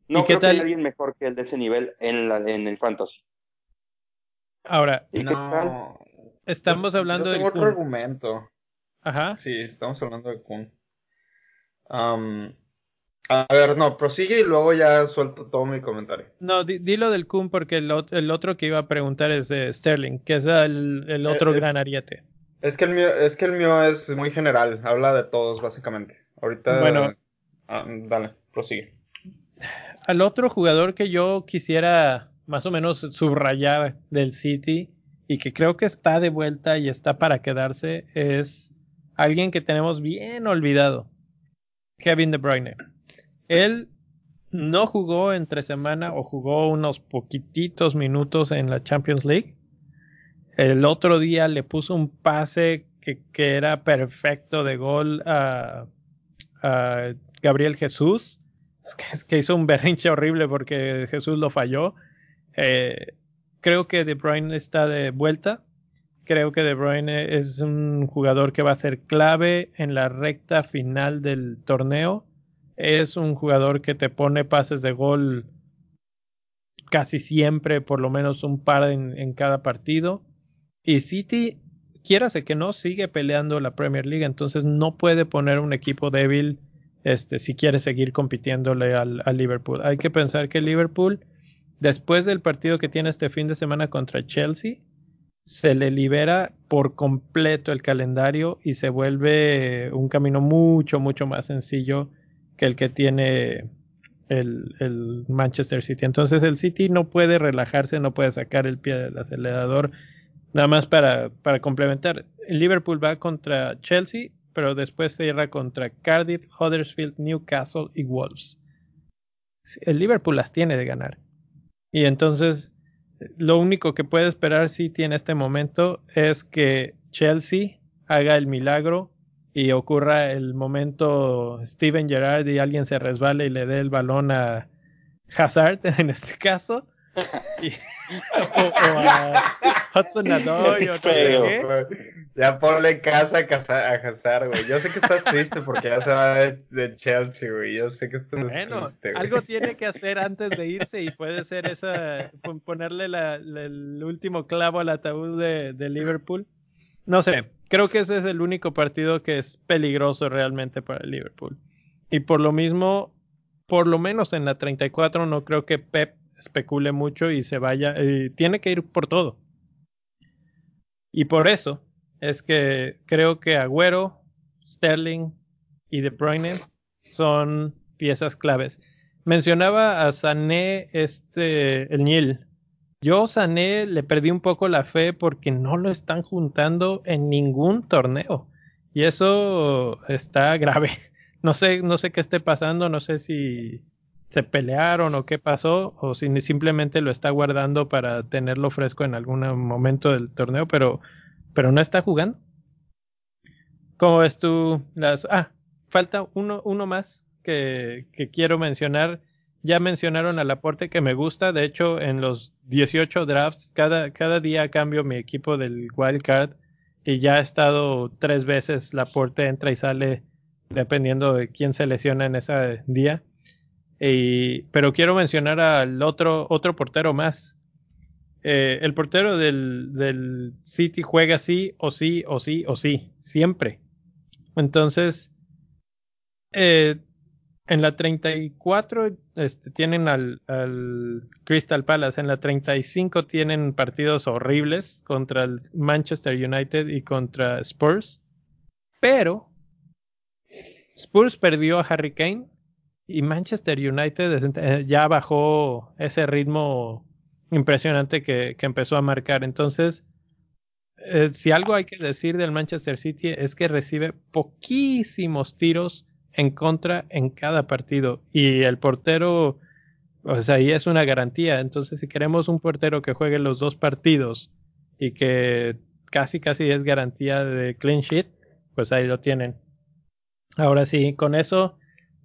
no creo que haya alguien mejor que él de ese nivel en, la, en el fantasy. Ahora, no. Estamos hablando de. otro argumento. Ajá. Sí, estamos hablando de Kun. Um, a ver, no, prosigue y luego ya suelto todo mi comentario. No, dilo del Kun porque el, otro que iba a preguntar es de Sterling, que es el, otro gran ariete. Es que, el mío, es que el mío es muy general, habla de todos básicamente. Ahorita... Bueno, Ah, dale, prosigue. Al otro jugador que yo quisiera más o menos subrayar del City y que creo que está de vuelta y está para quedarse es alguien que tenemos bien olvidado, Kevin De Bruyne. Él no jugó entre semana o jugó unos poquititos minutos en la Champions League. El otro día le puso un pase que, que era perfecto de gol a, Gabriel Jesús. Es que, que, hizo un berrinche horrible porque Jesús lo falló. Eh, creo que De Bruyne está de vuelta. Creo que De Bruyne es un jugador que va a ser clave en la recta final del torneo es un jugador que te pone pases de gol casi siempre, por lo menos un par en, en cada partido. Y City, quierase que no, sigue peleando la Premier League, entonces no puede poner un equipo débil este, si quiere seguir compitiéndole al, al Liverpool. Hay que pensar que Liverpool, después del partido que tiene este fin de semana contra Chelsea, se le libera por completo el calendario y se vuelve un camino mucho, mucho más sencillo que el que tiene el, el, Manchester City. Entonces el City no puede relajarse, no puede sacar el pie del acelerador. Nada más para, para complementar, el Liverpool va contra Chelsea, pero después cierra contra Cardiff, Huddersfield, Newcastle y Wolves. El Liverpool las tiene de ganar. Y entonces lo único que puede esperar City en este momento es que Chelsea haga el milagro y ocurra el momento Steven Gerrard y alguien se resbale y le dé el balón a Hazard en este caso. Y, o, o, a Hudson Adoy o Ya ponle casa a Hazard, güey. Yo sé que estás triste porque ya se va de, de Chelsea, güey. Yo sé que estás bueno, triste, güey. Algo tiene que hacer antes de irse y puede ser esa, ponerle la, la, el último clavo al ataúd de, de Liverpool. No sé, creo que ese es el único partido que es peligroso realmente para el Liverpool. Y por lo mismo, por lo menos en la 34 no creo que Pep especule mucho y se vaya, tiene que ir por todo. Y por eso es que creo que Agüero, Sterling y De Bruyne son piezas claves. Mencionaba a Sané este el Nil yo, Sané, le perdí un poco la fe porque no lo están juntando en ningún torneo. Y eso está grave. No sé, no sé qué esté pasando, no sé si se pelearon o qué pasó, o si simplemente lo está guardando para tenerlo fresco en algún momento del torneo, pero, pero no está jugando. ¿Cómo ves tú las... Ah, falta uno, uno más que, que quiero mencionar ya mencionaron al aporte que me gusta. De hecho, en los 18 drafts, cada, cada día cambio mi equipo del wildcard y ya ha estado tres veces la aporte entra y sale dependiendo de quién se lesiona en ese día. Y, pero quiero mencionar al otro, otro portero más. Eh, el portero del, del City juega sí o sí o sí o sí, siempre. Entonces, eh, en la 34 este, tienen al, al, Crystal Palace, en la 35 tienen partidos horribles contra el Manchester United y contra Spurs, pero Spurs perdió a Harry Kane y Manchester United eh, ya bajó ese ritmo impresionante que, que empezó a marcar. Entonces, eh, si algo hay que decir del Manchester City es que recibe poquísimos tiros en contra en cada partido. Y el portero, o sea, ahí es una garantía. Entonces, si queremos un portero que juegue los dos partidos y que casi, casi es garantía de clean sheet, pues ahí lo tienen. Ahora sí, con eso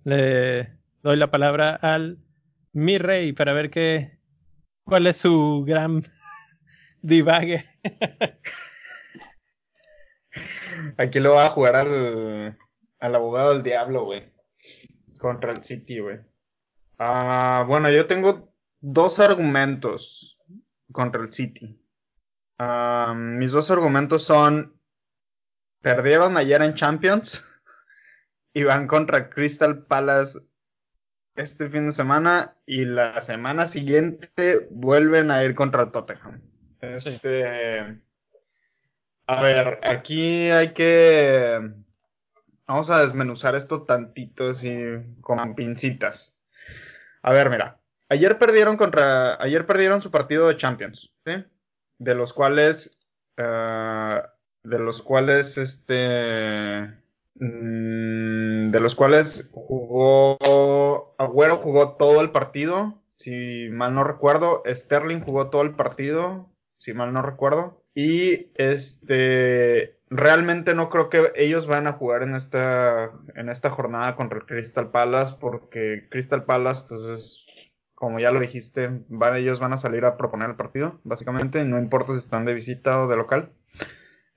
le doy la palabra al mi rey para ver qué, cuál es su gran divague. Aquí lo va a jugar al, al abogado del diablo, güey. Contra el City, güey. Uh, bueno, yo tengo dos argumentos contra el City. Uh, mis dos argumentos son, perdieron ayer en Champions y van contra Crystal Palace este fin de semana y la semana siguiente vuelven a ir contra Tottenham. Este, a ver, aquí hay que vamos a desmenuzar esto tantito así con pincitas. A ver, mira. Ayer perdieron contra. Ayer perdieron su partido de Champions, ¿sí? De los cuales. Uh, de los cuales este. Mmm, de los cuales jugó. Agüero jugó todo el partido. Si mal no recuerdo. Sterling jugó todo el partido. Si mal no recuerdo. Y este realmente no creo que ellos van a jugar en esta, en esta jornada contra el Crystal Palace, porque Crystal Palace, pues es, como ya lo dijiste, van, ellos van a salir a proponer el partido, básicamente, no importa si están de visita o de local.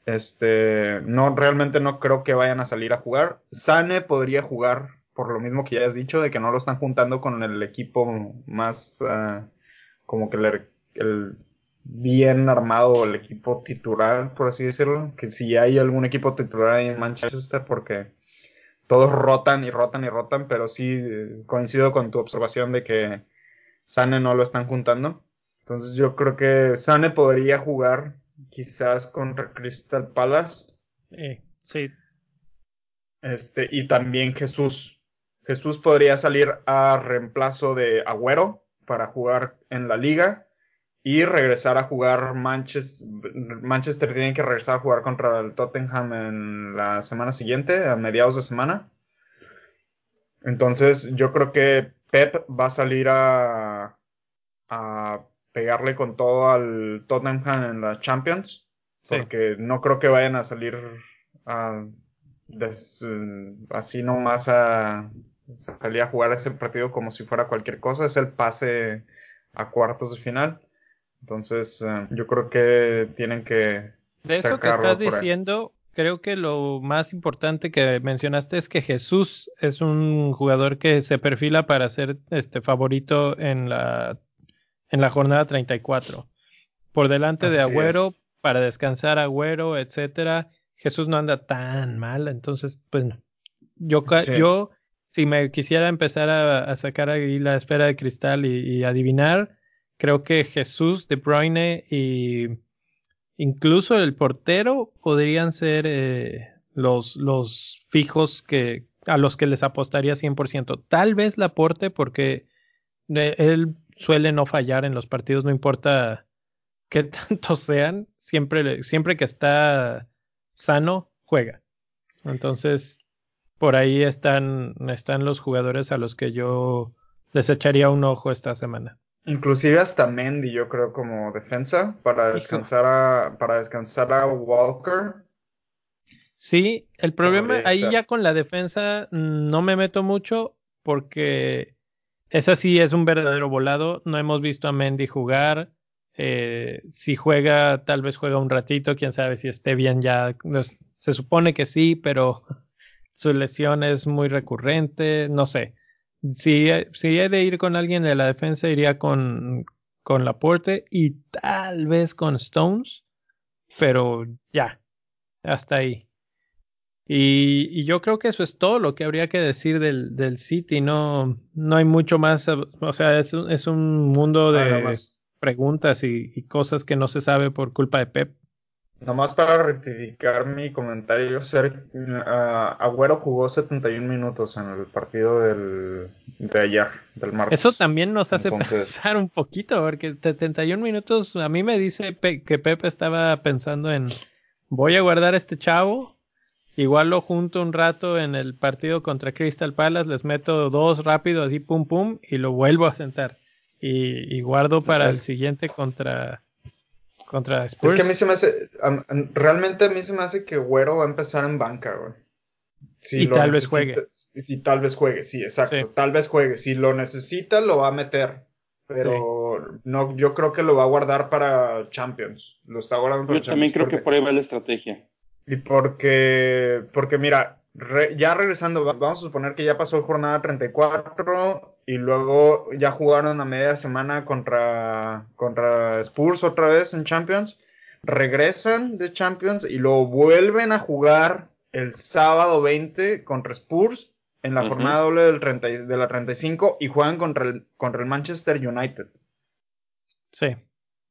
Este, no, realmente no creo que vayan a salir a jugar. Sane podría jugar, por lo mismo que ya has dicho, de que no lo están juntando con el equipo más, uh, como que el, el bien armado el equipo titular, por así decirlo. Que si hay algún equipo titular ahí en Manchester, porque todos rotan y rotan y rotan, pero sí eh, coincido con tu observación de que Sane no lo están juntando. Entonces yo creo que Sane podría jugar quizás contra Crystal Palace. Eh, sí. Este, y también Jesús. Jesús podría salir a reemplazo de Agüero para jugar en la liga y regresar a jugar Manchester. Manchester tiene que regresar a jugar contra el Tottenham en la semana siguiente, a mediados de semana. Entonces, yo creo que Pep va a salir a, a pegarle con todo al Tottenham en la Champions. Porque no creo que vayan a salir a, des, así nomás a salir a jugar ese partido como si fuera cualquier cosa. Es el pase a cuartos de final. Entonces, uh, yo creo que tienen que. De eso que estás diciendo, creo que lo más importante que mencionaste es que Jesús es un jugador que se perfila para ser este favorito en la, en la jornada 34. Por delante Así de Agüero, es. para descansar Agüero, etcétera. Jesús no anda tan mal, entonces, pues yo, sí. yo si me quisiera empezar a, a, sacar ahí la esfera de cristal y, y adivinar, creo que Jesús, De Bruyne y incluso el portero podrían ser eh, los, los fijos que a los que les apostaría 100%. Tal vez Laporte porque él suele no fallar en los partidos, no importa qué tantos sean, siempre, siempre que está sano, juega. Entonces, por ahí están, están los jugadores a los que yo les echaría un ojo esta semana. Inclusive hasta Mendy, yo creo, como defensa, para descansar a, para descansar a Walker. Sí, el problema ahí ya con la defensa no me meto mucho porque esa sí es un verdadero volado. No hemos visto a Mendy jugar. Eh, si juega, tal vez juega un ratito, quién sabe si esté bien ya. Se supone que sí, pero su lesión es muy recurrente, no sé si, si he de ir con alguien de la defensa, iría con, con Laporte y tal vez con Stones, pero ya, hasta ahí. Y, y, yo creo que eso es todo lo que habría que decir del, del City. No, no hay mucho más. O sea, es, es un mundo de preguntas y, y, cosas que no se sabe por culpa de Pep. Nomás para rectificar mi comentario, Ser, uh, Agüero jugó 71 minutos en el partido del, de ayer, del martes. Eso también nos hace Entonces... pensar un poquito, porque 71 minutos a mí me dice Pe que Pepe estaba pensando en voy a guardar a este chavo, igual lo junto un rato en el partido contra Crystal Palace, les meto dos rápido así pum pum y lo vuelvo a sentar. Y, y guardo para Entonces... el siguiente contra contra Spurs. Es que a mí se me hace, realmente a mí se me hace que Güero va a empezar en banca, güey. Si y tal vez juegue. Si tal vez juegue, sí, exacto. Sí. Tal vez juegue. Si lo necesita, lo va a meter. Pero sí. no, yo creo que lo va a guardar para Champions. Lo está guardando para Yo también creo porque... que por ahí va la estrategia. Y porque, porque mira, re, ya regresando, vamos a suponer que ya pasó jornada 34 y luego ya jugaron a media semana contra, contra Spurs otra vez en Champions. Regresan de Champions y luego vuelven a jugar el sábado 20 contra Spurs en la uh -huh. jornada doble del 30, de la 35 y juegan contra el, contra el Manchester United. Sí.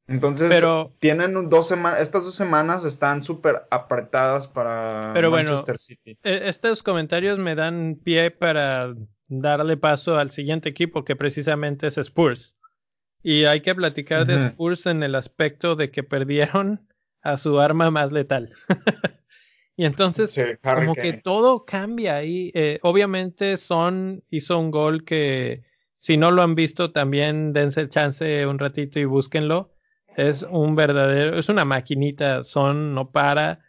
Entonces, Pero- tienen dos semanas, estas dos semanas están súper apretadas para Pero bueno, Manchester City. Eh, Estos comentarios me dan pie para darle paso al siguiente equipo que precisamente es Spurs. Y hay que platicar de. Spurs en el aspecto de que perdieron a su arma más letal. y entonces Sí, como que todo cambia ahí. Eh, obviamente Son hizo un gol que si no lo han visto también dense el chance un ratito y búsquenlo. Es un verdadero, es una maquinita, Son no para.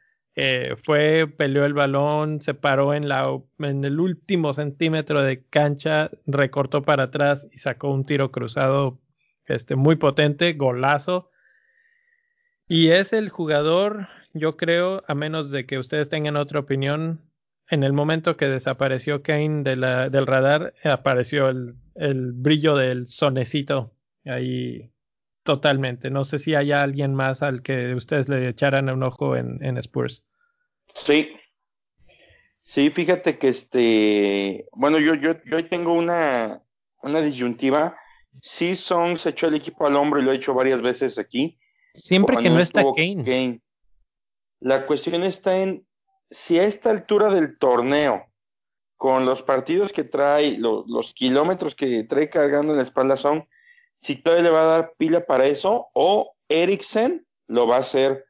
Eh, fue, peleó el balón, se paró en, la, en el último centímetro de cancha, recortó para atrás y sacó un tiro cruzado este, muy potente, golazo. Y es el jugador, yo creo, a menos de que ustedes tengan otra opinión, en el momento que desapareció Kane del radar, apareció el, el brillo del sonecito ahí totalmente. No sé si hay alguien más al que ustedes le echaran un ojo en, en Spurs. Sí. Sí, fíjate que este, bueno, yo, yo, yo tengo una, una disyuntiva. Sí, Song se echó el equipo al hombro y lo he hecho varias veces aquí. Siempre que no está Kane. La cuestión está en si a esta altura del torneo, con los partidos que trae, lo- los kilómetros que trae cargando en la espalda son, si todavía le va a dar pila para eso, o Eriksen lo va a hacer,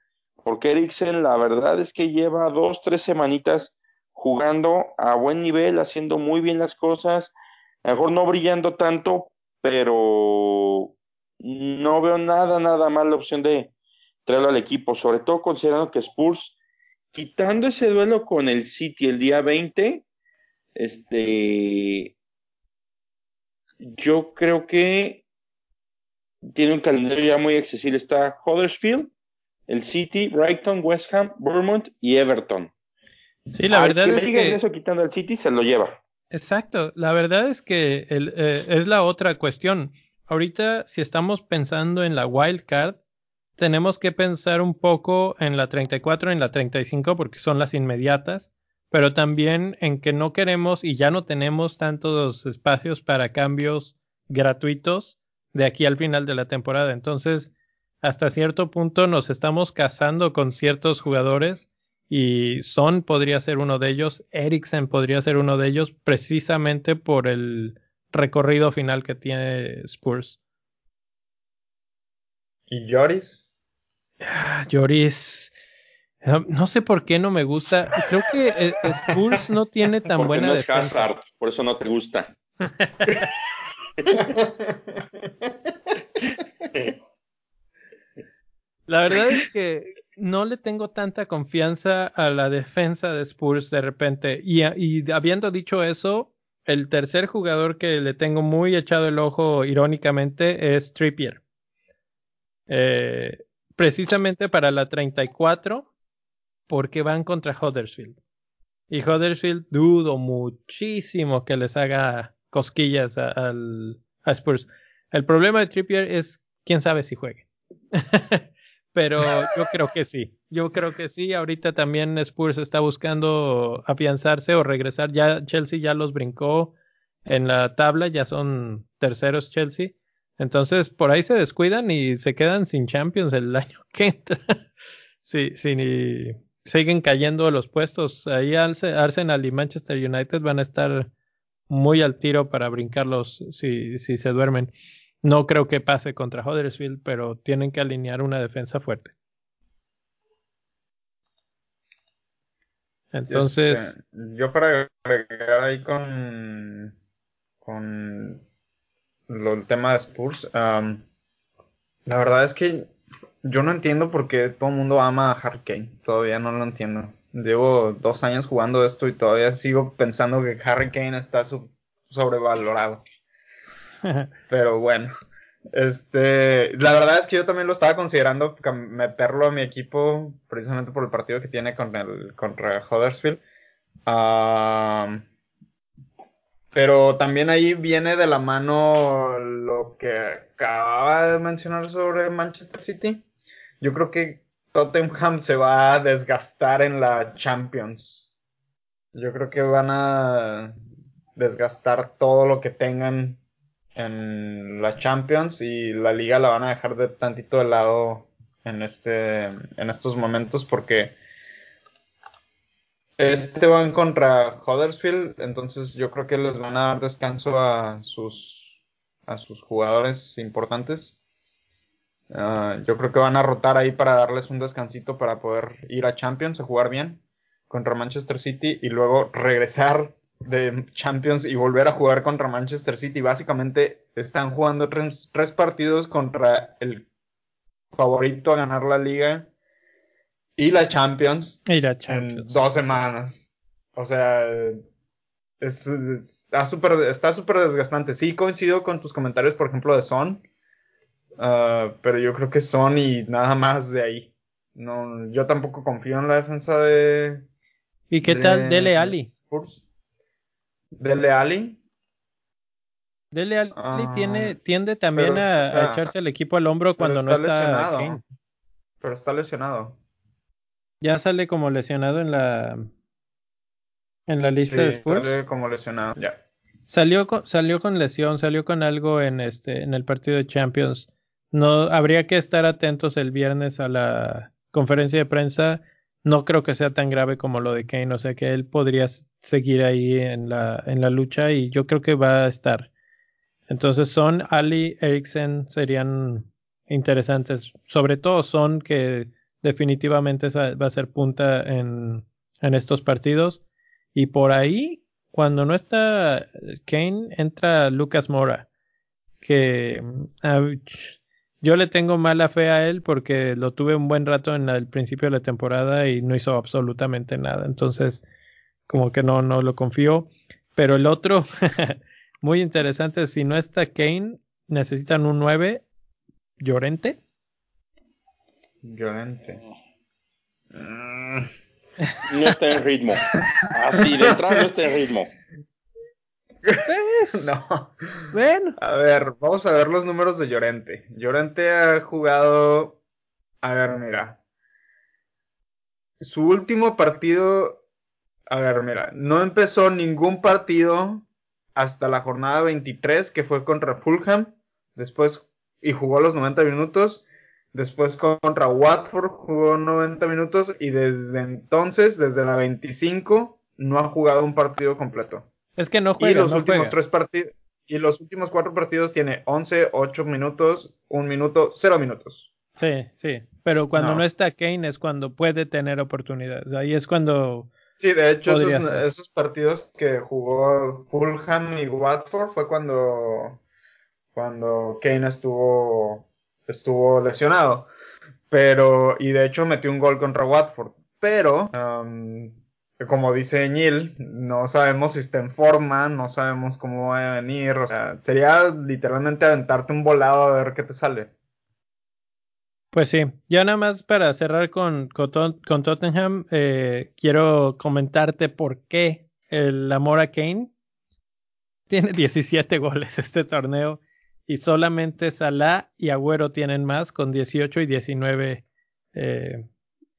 porque Eriksen la verdad es que lleva dos, tres semanitas jugando a buen nivel, haciendo muy bien las cosas, a lo mejor no brillando tanto, pero no veo nada, nada mal la opción de traerlo al equipo, sobre todo considerando que Spurs, quitando ese duelo con el City el día 20, este, yo creo que tiene un calendario ya muy accesible. Está Huddersfield, el City, Brighton, West Ham, Bournemouth y Everton. Sí, la Al verdad que es que... eso quitando al City se lo lleva. Exacto, la verdad es que el, eh, es la otra cuestión. Ahorita, si estamos pensando en la wild card, tenemos que pensar un poco en la 34 y en la 35 porque son las inmediatas, pero también en que no queremos y ya no tenemos tantos espacios para cambios gratuitos de aquí al final de la temporada. Entonces, hasta cierto punto nos estamos casando con ciertos jugadores y Son podría ser uno de ellos, Eriksen podría ser uno de ellos, precisamente por el recorrido final que tiene Spurs. ¿Y Lloris? Ah, Lloris, ah, no sé por qué no me gusta. Creo que eh, Spurs no tiene tan Porque buena no es defensa. Hazard, por eso no te gusta. La verdad es que no le tengo tanta confianza a la defensa de Spurs de repente. Y, habiendo dicho eso, el tercer jugador que le tengo muy echado el ojo irónicamente es Trippier. Eh, precisamente para la 34, porque van contra Huddersfield. Y Huddersfield dudo muchísimo que les haga cosquillas al, a Spurs. El problema de Trippier es quién sabe si juegue. Pero yo creo que sí. Yo creo que sí. Ahorita también Spurs está buscando afianzarse o regresar. Ya Chelsea ya los brincó en la tabla, ya son terceros Chelsea. Entonces por ahí se descuidan y se quedan sin Champions el año que entra. sí, siguen cayendo los puestos. Ahí Arse- Arsenal y Manchester United van a estar muy al tiro para brincarlos si, si se duermen. No creo que pase contra Huddersfield, pero tienen que alinear una defensa fuerte. Entonces, Este, yo para agregar ahí con, con lo, el tema de Spurs, la verdad es que yo no entiendo por qué todo el mundo ama a Harry Kane. Todavía no lo entiendo. Llevo dos años jugando esto y todavía sigo pensando que Harry Kane está sobrevalorado. Pero bueno, este, la verdad es que yo también lo estaba considerando meterlo a mi equipo precisamente por el partido que tiene con el, contra Huddersfield. Pero también ahí viene de la mano lo que acababa de mencionar sobre Manchester City. Yo creo que Tottenham se va a desgastar en la Champions. Yo creo que van a desgastar todo lo que tengan en la Champions y la liga la van a dejar de tantito de lado en este en estos momentos porque este van contra Huddersfield, entonces yo creo que les van a dar descanso a sus a sus jugadores importantes. Ah, yo creo que van a rotar ahí para darles un descansito para poder ir a Champions a jugar bien contra Manchester City y luego regresar de Champions y volver a jugar contra Manchester City. Básicamente están jugando tres, tres partidos contra el favorito a ganar la liga y la Champions, Y la en Champions. dos semanas. O sea, es- es- está súper está súper desgastante. Sí coincido con tus comentarios, por ejemplo, de Son, ah, pero yo creo que Son y nada más de ahí. No, yo tampoco confío en la defensa de, ¿Y qué tal de Dele Ali? Spurs. Dele Ali. Dele Ali Ah, tiene, tiende también a, está- echarse el equipo al hombro cuando no está está lesionado. Kane. Pero está lesionado. Ya sale como lesionado en la en la lista Sí, de Spurs. sale como lesionado. Ya. Salió con, salió con lesión, salió con algo en este en el partido de Champions. No habría que estar atentos el viernes a la conferencia de prensa. No creo que sea tan grave como lo de Kane, o sea que él podría seguir ahí en la en la lucha y yo creo que va a estar. Entonces Son, Ali, Eriksen serían interesantes, sobre todo Son que definitivamente va a ser punta en en estos partidos y por ahí cuando no está Kane, entra Lucas Mora. Que yo le tengo mala fe a él porque lo tuve un buen rato en el principio de la temporada y no hizo absolutamente nada. Entonces, como que no, no lo confío. Pero el otro, muy interesante, si no está Kane, necesitan un 9, Llorente. Llorente. Mm, No está en ritmo. Así de entrada no está en ritmo. Pues, no. bueno, A ver, vamos a ver los números de Llorente. Llorente ha jugado. A ver, mira. Su último partido. A ver, mira. No empezó ningún partido hasta la jornada 23, que fue contra Fulham. Después. Y jugó los 90 minutos. Después contra Watford jugó 90 minutos. Y desde entonces, desde la 25, no ha jugado un partido completo. es que no Y juega. los no últimos juega. tres partidos. Y los últimos cuatro partidos tiene 11, 8 minutos, 1 minuto, 0 minutos. Sí, sí. Pero cuando no. No. está Kane es cuando puede tener oportunidades. Ahí es cuando. Sí, de hecho, esos, esos partidos que jugó Fulham y Watford fue cuando, cuando Kane estuvo, estuvo lesionado. Pero, y de hecho metió un gol contra Watford. Pero, um, como dice Neil, no sabemos si está en forma, no sabemos cómo va a venir. O sea, sería literalmente aventarte un volado a ver qué te sale. Pues sí. Ya nada más para cerrar con, con, Tot- con Tottenham, eh, quiero comentarte por qué el amor Kane tiene 17 goles este torneo y solamente Salah y Agüero tienen más con 18 y 19. Eh,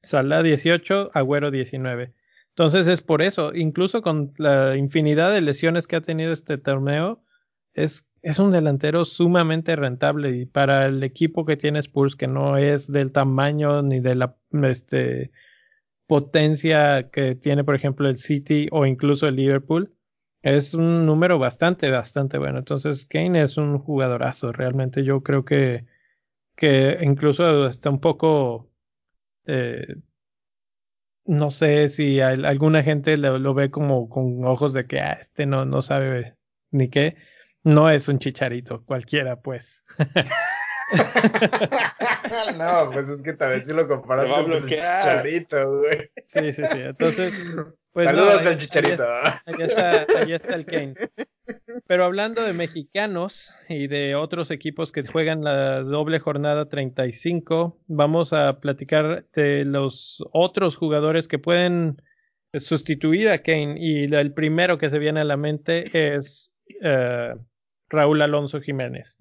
Salah 18, Agüero 19. Entonces es por eso, incluso con la infinidad de lesiones que ha tenido este torneo, es, es un delantero sumamente rentable y para el equipo que tiene Spurs, que no es del tamaño ni de la este, potencia que tiene, por ejemplo, el City o incluso el Liverpool, es un número bastante, bastante bueno. Entonces, Kane es un jugadorazo. Realmente yo creo que, que incluso está un poco... eh, no sé si al- alguna gente lo, lo ve como con ojos de que ah, este no, no sabe ni qué. No es un chicharito, cualquiera, pues. no, pues es que también si lo comparas con el bloquear. Chicharito, güey. Sí, sí, sí. Entonces, pues no, Saludos ahí- del Chicharito. Ahí está, ahí está el Kane. Pero hablando de mexicanos y de otros equipos que juegan la doble jornada 35, vamos a platicar de los otros jugadores que pueden sustituir a Kane. Y la- el primero que se viene a la mente es eh, Raúl Alonso Jiménez.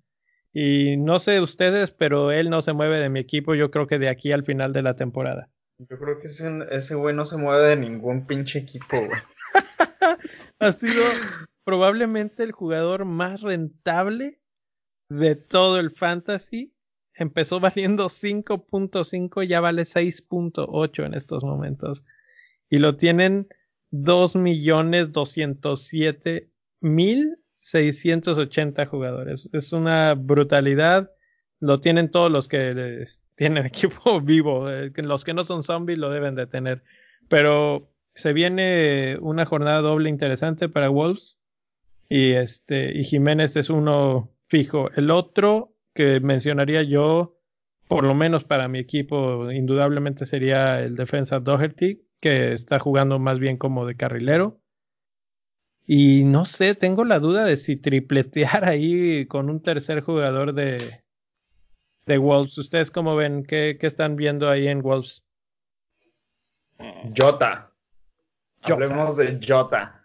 Y no sé ustedes, pero él no se mueve de mi equipo, yo creo que de aquí al final de la temporada. Yo creo que ese, ese güey no se mueve de ningún pinche equipo, güey. ha sido probablemente el jugador más rentable de todo el fantasy. Empezó valiendo 5.5, ya vale 6.8 en estos momentos. Y lo tienen 2.207.680 jugadores. Es una brutalidad. Lo tienen todos los que tienen equipo vivo. Eh, los que no son zombies lo deben de tener. Pero se viene una jornada doble interesante para Wolves. Y este, y Jiménez es uno fijo. El otro que mencionaría yo, por lo menos para mi equipo, indudablemente sería el defensa Doherty, que está jugando más bien como de carrilero. Y no sé, tengo la duda de si tripletear ahí con un tercer jugador de, de Wolves. ¿Ustedes cómo ven? ¿Qué, qué están viendo ahí en Wolves? Jota. Hablemos de Jota.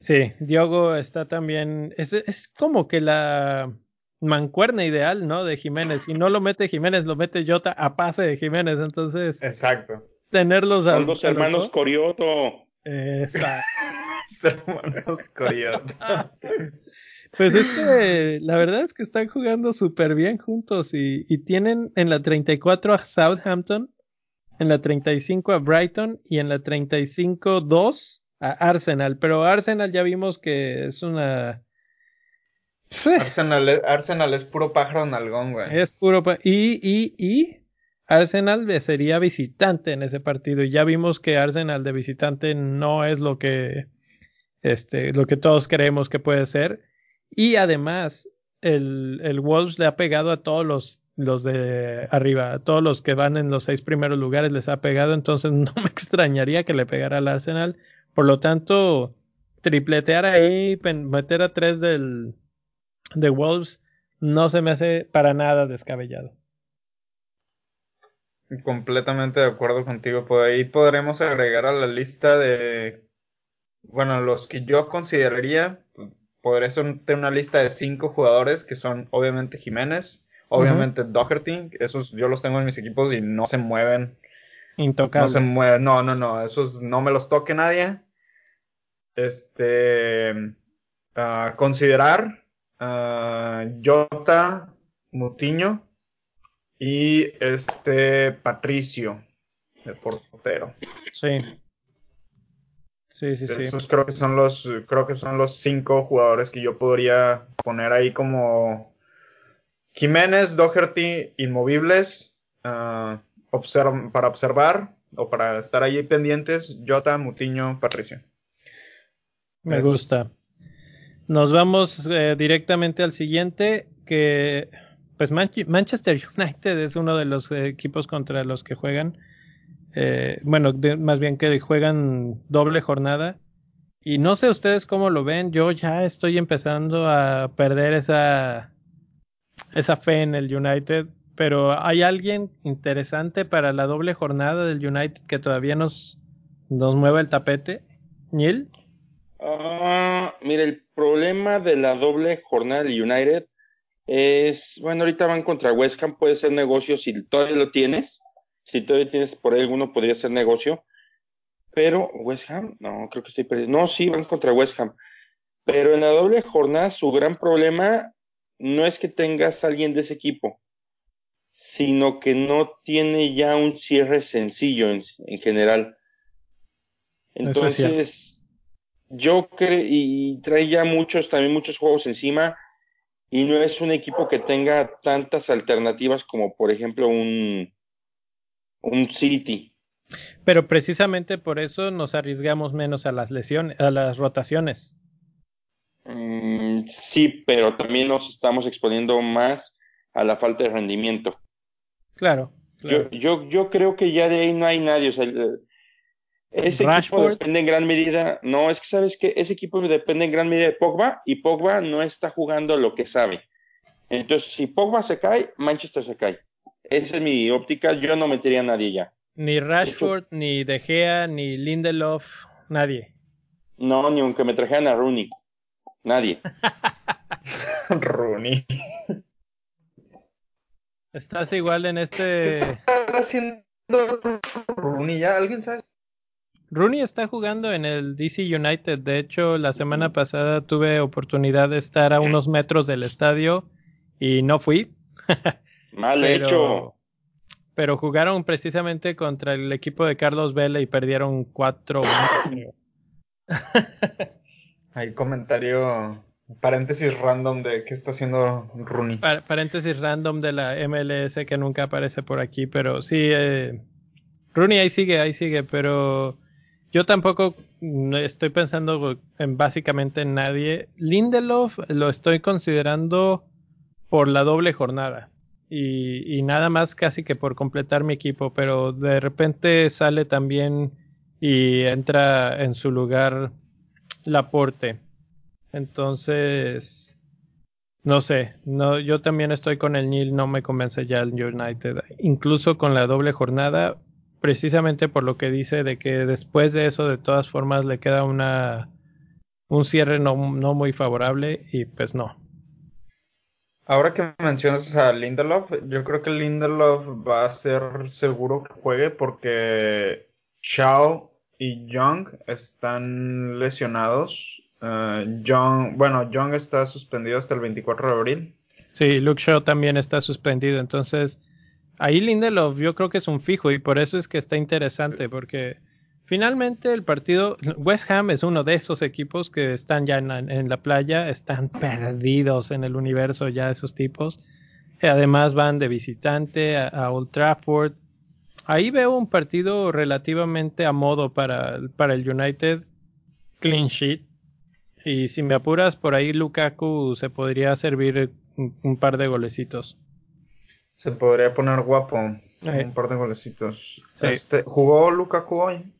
Sí, Diogo está también. Es, es como que la mancuerna ideal, ¿no? De Jiménez. Si no lo mete Jiménez, lo mete Jota a pase de Jiménez. Entonces. Exacto. Tenerlos a. Son dos hermanos Corioto. Exacto. hermanos. Pues es que la verdad es que están jugando súper bien juntos y, y, tienen en la 34 a Southampton, en la 35 a Brighton y en la 35-2 a Arsenal. Pero Arsenal ya vimos que es una... Arsenal, es, Arsenal es puro pájaro nalgón, güey. Es puro... Y, y, y Arsenal sería visitante en ese partido y ya vimos que Arsenal de visitante no es lo que... Este, lo que todos creemos que puede ser. Y además, el, el Wolves le ha pegado a todos los, los de arriba, a todos los que van en los seis primeros lugares les ha pegado, entonces no me extrañaría que le pegara al Arsenal. Por lo tanto, tripletear ahí, meter a tres del, de Wolves, no se me hace para nada descabellado. Completamente de acuerdo contigo. Por ahí podremos agregar a la lista de, bueno, los que yo consideraría podría ser una lista de cinco jugadores que son obviamente Jiménez, obviamente uh -huh. Doherty, esos yo los tengo en mis equipos y no se mueven. Intocables. No se mueven, no, no, no, esos no me los toque nadie. Este, uh, considerar uh, Jota, Mutiño y este Patricio, el portero. Sí. Sí, sí, sí. Esos creo que son los, creo que son los cinco jugadores que yo podría poner ahí como Jiménez, Doherty, inmovibles, uh, observ para observar o para estar ahí pendientes, Jota, Mutiño, Patricio. Me es... gusta. Nos vamos eh, directamente al siguiente, que pues Man Manchester United es uno de los eh, equipos contra los que juegan eh, bueno, más bien que juegan doble jornada. Y no sé ustedes cómo lo ven, yo ya estoy empezando a perder esa, esa fe en el United, pero ¿hay alguien interesante para la doble jornada del United que todavía nos, nos mueva el tapete? ¿Niel? Uh, mira, el problema de la doble jornada del United es, bueno, ahorita van contra West Ham, puede ser negocio si todavía lo tienes si todavía tienes por ahí alguno, podría ser negocio. Pero West Ham, no, creo que estoy perdiendo. No, sí, van contra West Ham. Pero en la doble jornada, su gran problema no es que tengas a alguien de ese equipo, sino que no tiene ya un cierre sencillo en, en general. Entonces, es yo creo, y trae ya muchos, también muchos juegos encima, y no es un equipo que tenga tantas alternativas como, por ejemplo, un, un City. Pero precisamente por eso nos arriesgamos menos a las lesiones, a las rotaciones. Mm, sí, pero también nos estamos exponiendo más a la falta de rendimiento. Claro. claro. Yo, yo, yo creo que ya de ahí no hay nadie. O sea, ese Rashford. equipo depende en gran medida. No, es que sabes que ese equipo depende en gran medida de Pogba y Pogba no está jugando lo que sabe. Entonces, si Pogba se cae, Manchester se cae. Esa es mi óptica. Yo no metería a nadie ya. Ni Rashford, ni De Gea, ni Lindelof, nadie. No, ni aunque me trajeran a Rooney. Nadie. Rooney. Estás igual en este. ¿Qué está haciendo Rooney ya? ¿Alguien sabe? Rooney está jugando en el DC United. De hecho, la semana pasada tuve oportunidad de estar a unos metros del estadio y no fui. Mal hecho. Pero jugaron precisamente contra el equipo de Carlos Vela y perdieron 4 Hay comentario, paréntesis random de qué está haciendo Rooney. paréntesis random de la MLS que nunca aparece por aquí, pero sí, eh, Rooney ahí sigue, ahí sigue, pero yo tampoco estoy pensando en básicamente en nadie. Lindelof lo estoy considerando por la doble jornada. Y, nada más casi que por completar mi equipo, pero de repente sale también y entra en su lugar Laporte. Entonces, no sé, no, yo también estoy con el Nil, no me convence ya el United. Incluso con la doble jornada, precisamente por lo que dice de que después de eso, de todas formas, le queda una un cierre no, no muy favorable y pues no. Ahora que mencionas a Lindelof, yo creo que Lindelof va a ser seguro que juegue porque Shaw y Young están lesionados. Uh, Young, bueno, Young está suspendido hasta el 24 de abril. Sí, Luke Shaw también está suspendido. Entonces, ahí Lindelof yo creo que es un fijo y por eso es que está interesante porque Finalmente el partido, West Ham es uno de esos equipos que están ya en, la playa, están perdidos en el universo ya esos tipos. Además van de visitante a, Old Trafford. Ahí veo un partido relativamente a modo para, para el United. Clean sheet. Y si me apuras, por ahí Lukaku se podría servir un, par de golecitos. Se podría poner guapo. Un par de golecitos. Este, ¿Jugó Lukaku hoy?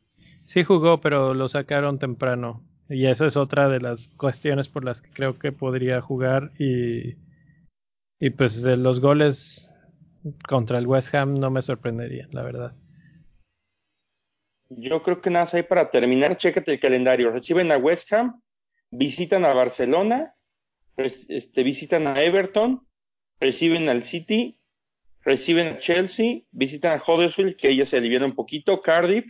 Sí jugó, pero lo sacaron temprano. Y esa es otra de las cuestiones por las que creo que podría jugar. Y, y pues los goles contra el West Ham no me sorprenderían, la verdad. Yo creo que nada más hay para terminar, chécate el calendario. Reciben a West Ham, visitan a Barcelona, este, visitan a Everton, reciben al City, reciben a Chelsea, visitan a Huddersfield, que ella se aliviana un poquito, Cardiff,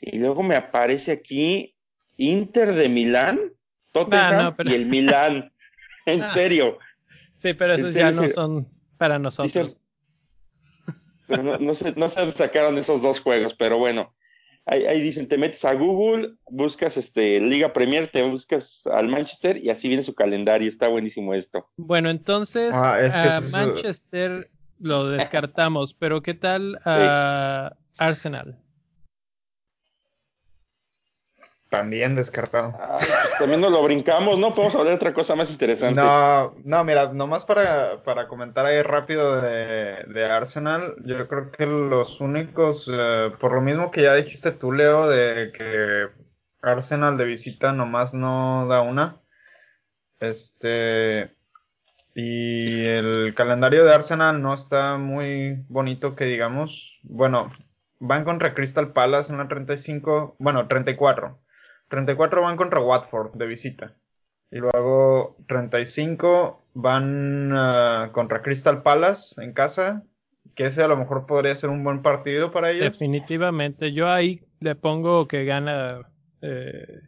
y luego me aparece aquí Inter de Milán, Tottenham y el Milán. en ah. serio. Sí, pero esos ya no son para nosotros. pero no, se, no se sacaron esos dos juegos, pero bueno. Ahí, dicen, te metes a Google, buscas este Liga Premier, te buscas al Manchester y así viene su calendario. Está buenísimo esto. Bueno, entonces ah, a Manchester lo descartamos, pero ¿qué tal a Arsenal? También descartado. Pues también nos lo brincamos, ¿no? Podemos hablar de otra cosa más interesante. No, no, mira, nomás para, para comentar ahí rápido de, de, Arsenal, yo creo que los únicos, eh, por lo mismo que ya dijiste tú, Leo, de que Arsenal de visita nomás no da una. Este. Y el calendario de Arsenal no está muy bonito, que digamos. Bueno, van contra Crystal Palace en la 35, bueno, 34. 34 van contra Watford de visita. Y luego 35 van ah, contra Crystal Palace en casa. Que ese a lo mejor podría ser un buen partido para ellos. Definitivamente. Yo ahí le pongo que gana eh,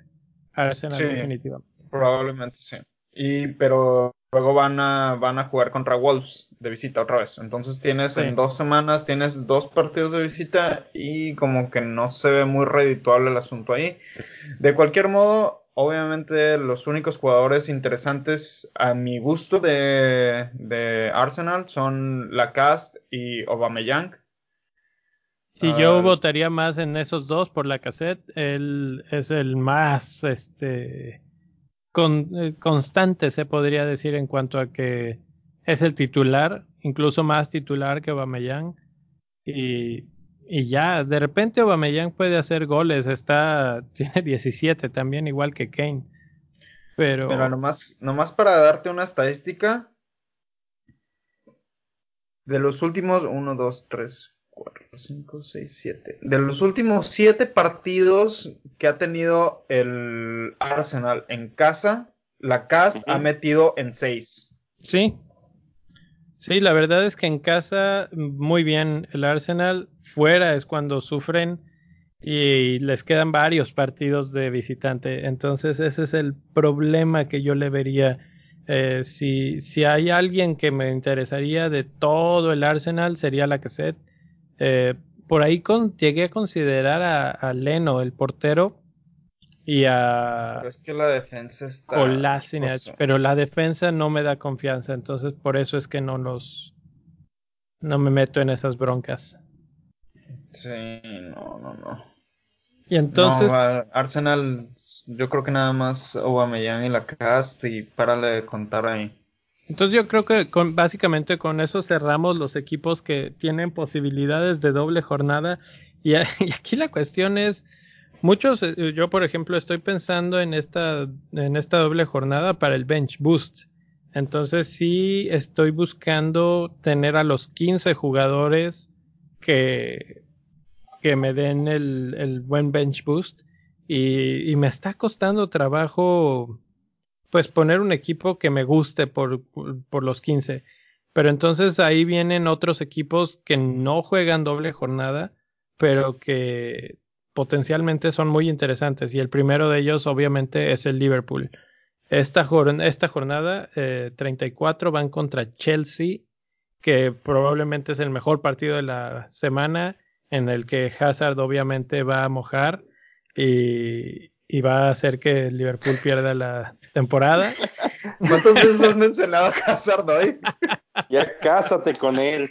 Arsenal definitivamente. Probablemente sí. Y pero luego van a van a jugar contra Wolves de visita otra vez. Entonces tienes en dos semanas, tienes dos partidos de visita y como que no se ve muy redituable el asunto ahí. De cualquier modo, obviamente los únicos jugadores interesantes a mi gusto de, de Arsenal son Lacast y Aubameyang. Y yo ah, votaría más en esos dos por la cassette. Él es el más este con, eh, constante, se podría decir, en cuanto a que es el titular, incluso más titular que Aubameyang. Y, y ya, de repente Aubameyang puede hacer goles, está, tiene 17 también, igual que Kane. Pero... Pero nomás, nomás para darte una estadística, de los últimos 1, 2, 3, 4, 5, 6, 7. De los últimos 7 partidos que ha tenido el Arsenal en casa, la Cast ha metido en 6. Sí, Sí, la verdad es que en casa muy bien el Arsenal, fuera es cuando sufren y les quedan varios partidos de visitante. Entonces ese es el problema que yo le vería. Eh, si, si hay alguien que me interesaría de todo el Arsenal, sería la cassette. Eh, por ahí con, llegué a considerar a, a Leno, el portero, y a Pero es que la defensa está. Kolasinac, pero la defensa no me da confianza, entonces por eso es que no los no me meto en esas broncas. Sí, no, no, no. Y entonces, No, Arsenal, yo creo que nada más Aubameyang y la cast y párale de contar ahí. Entonces yo creo que con, básicamente con eso cerramos los equipos que tienen posibilidades de doble jornada. Y, aquí la cuestión es, muchos, eh, yo por ejemplo estoy pensando en esta, en esta doble jornada para el bench boost. Entonces sí estoy buscando tener a los 15 jugadores que, que me den el, el buen bench boost. Y, y me está costando trabajo pues poner un equipo que me guste por, por los 15. Pero entonces ahí vienen otros equipos que no juegan doble jornada, pero que potencialmente son muy interesantes. Y el primero de ellos obviamente es el Liverpool. Esta, jor esta jornada eh, 34 van contra Chelsea, que probablemente es el mejor partido de la semana, en el que Hazard obviamente va a mojar y, y va a hacer que Liverpool pierda la temporada. ¿Cuántas veces has mencionado a Hazard hoy? Ya cásate con él.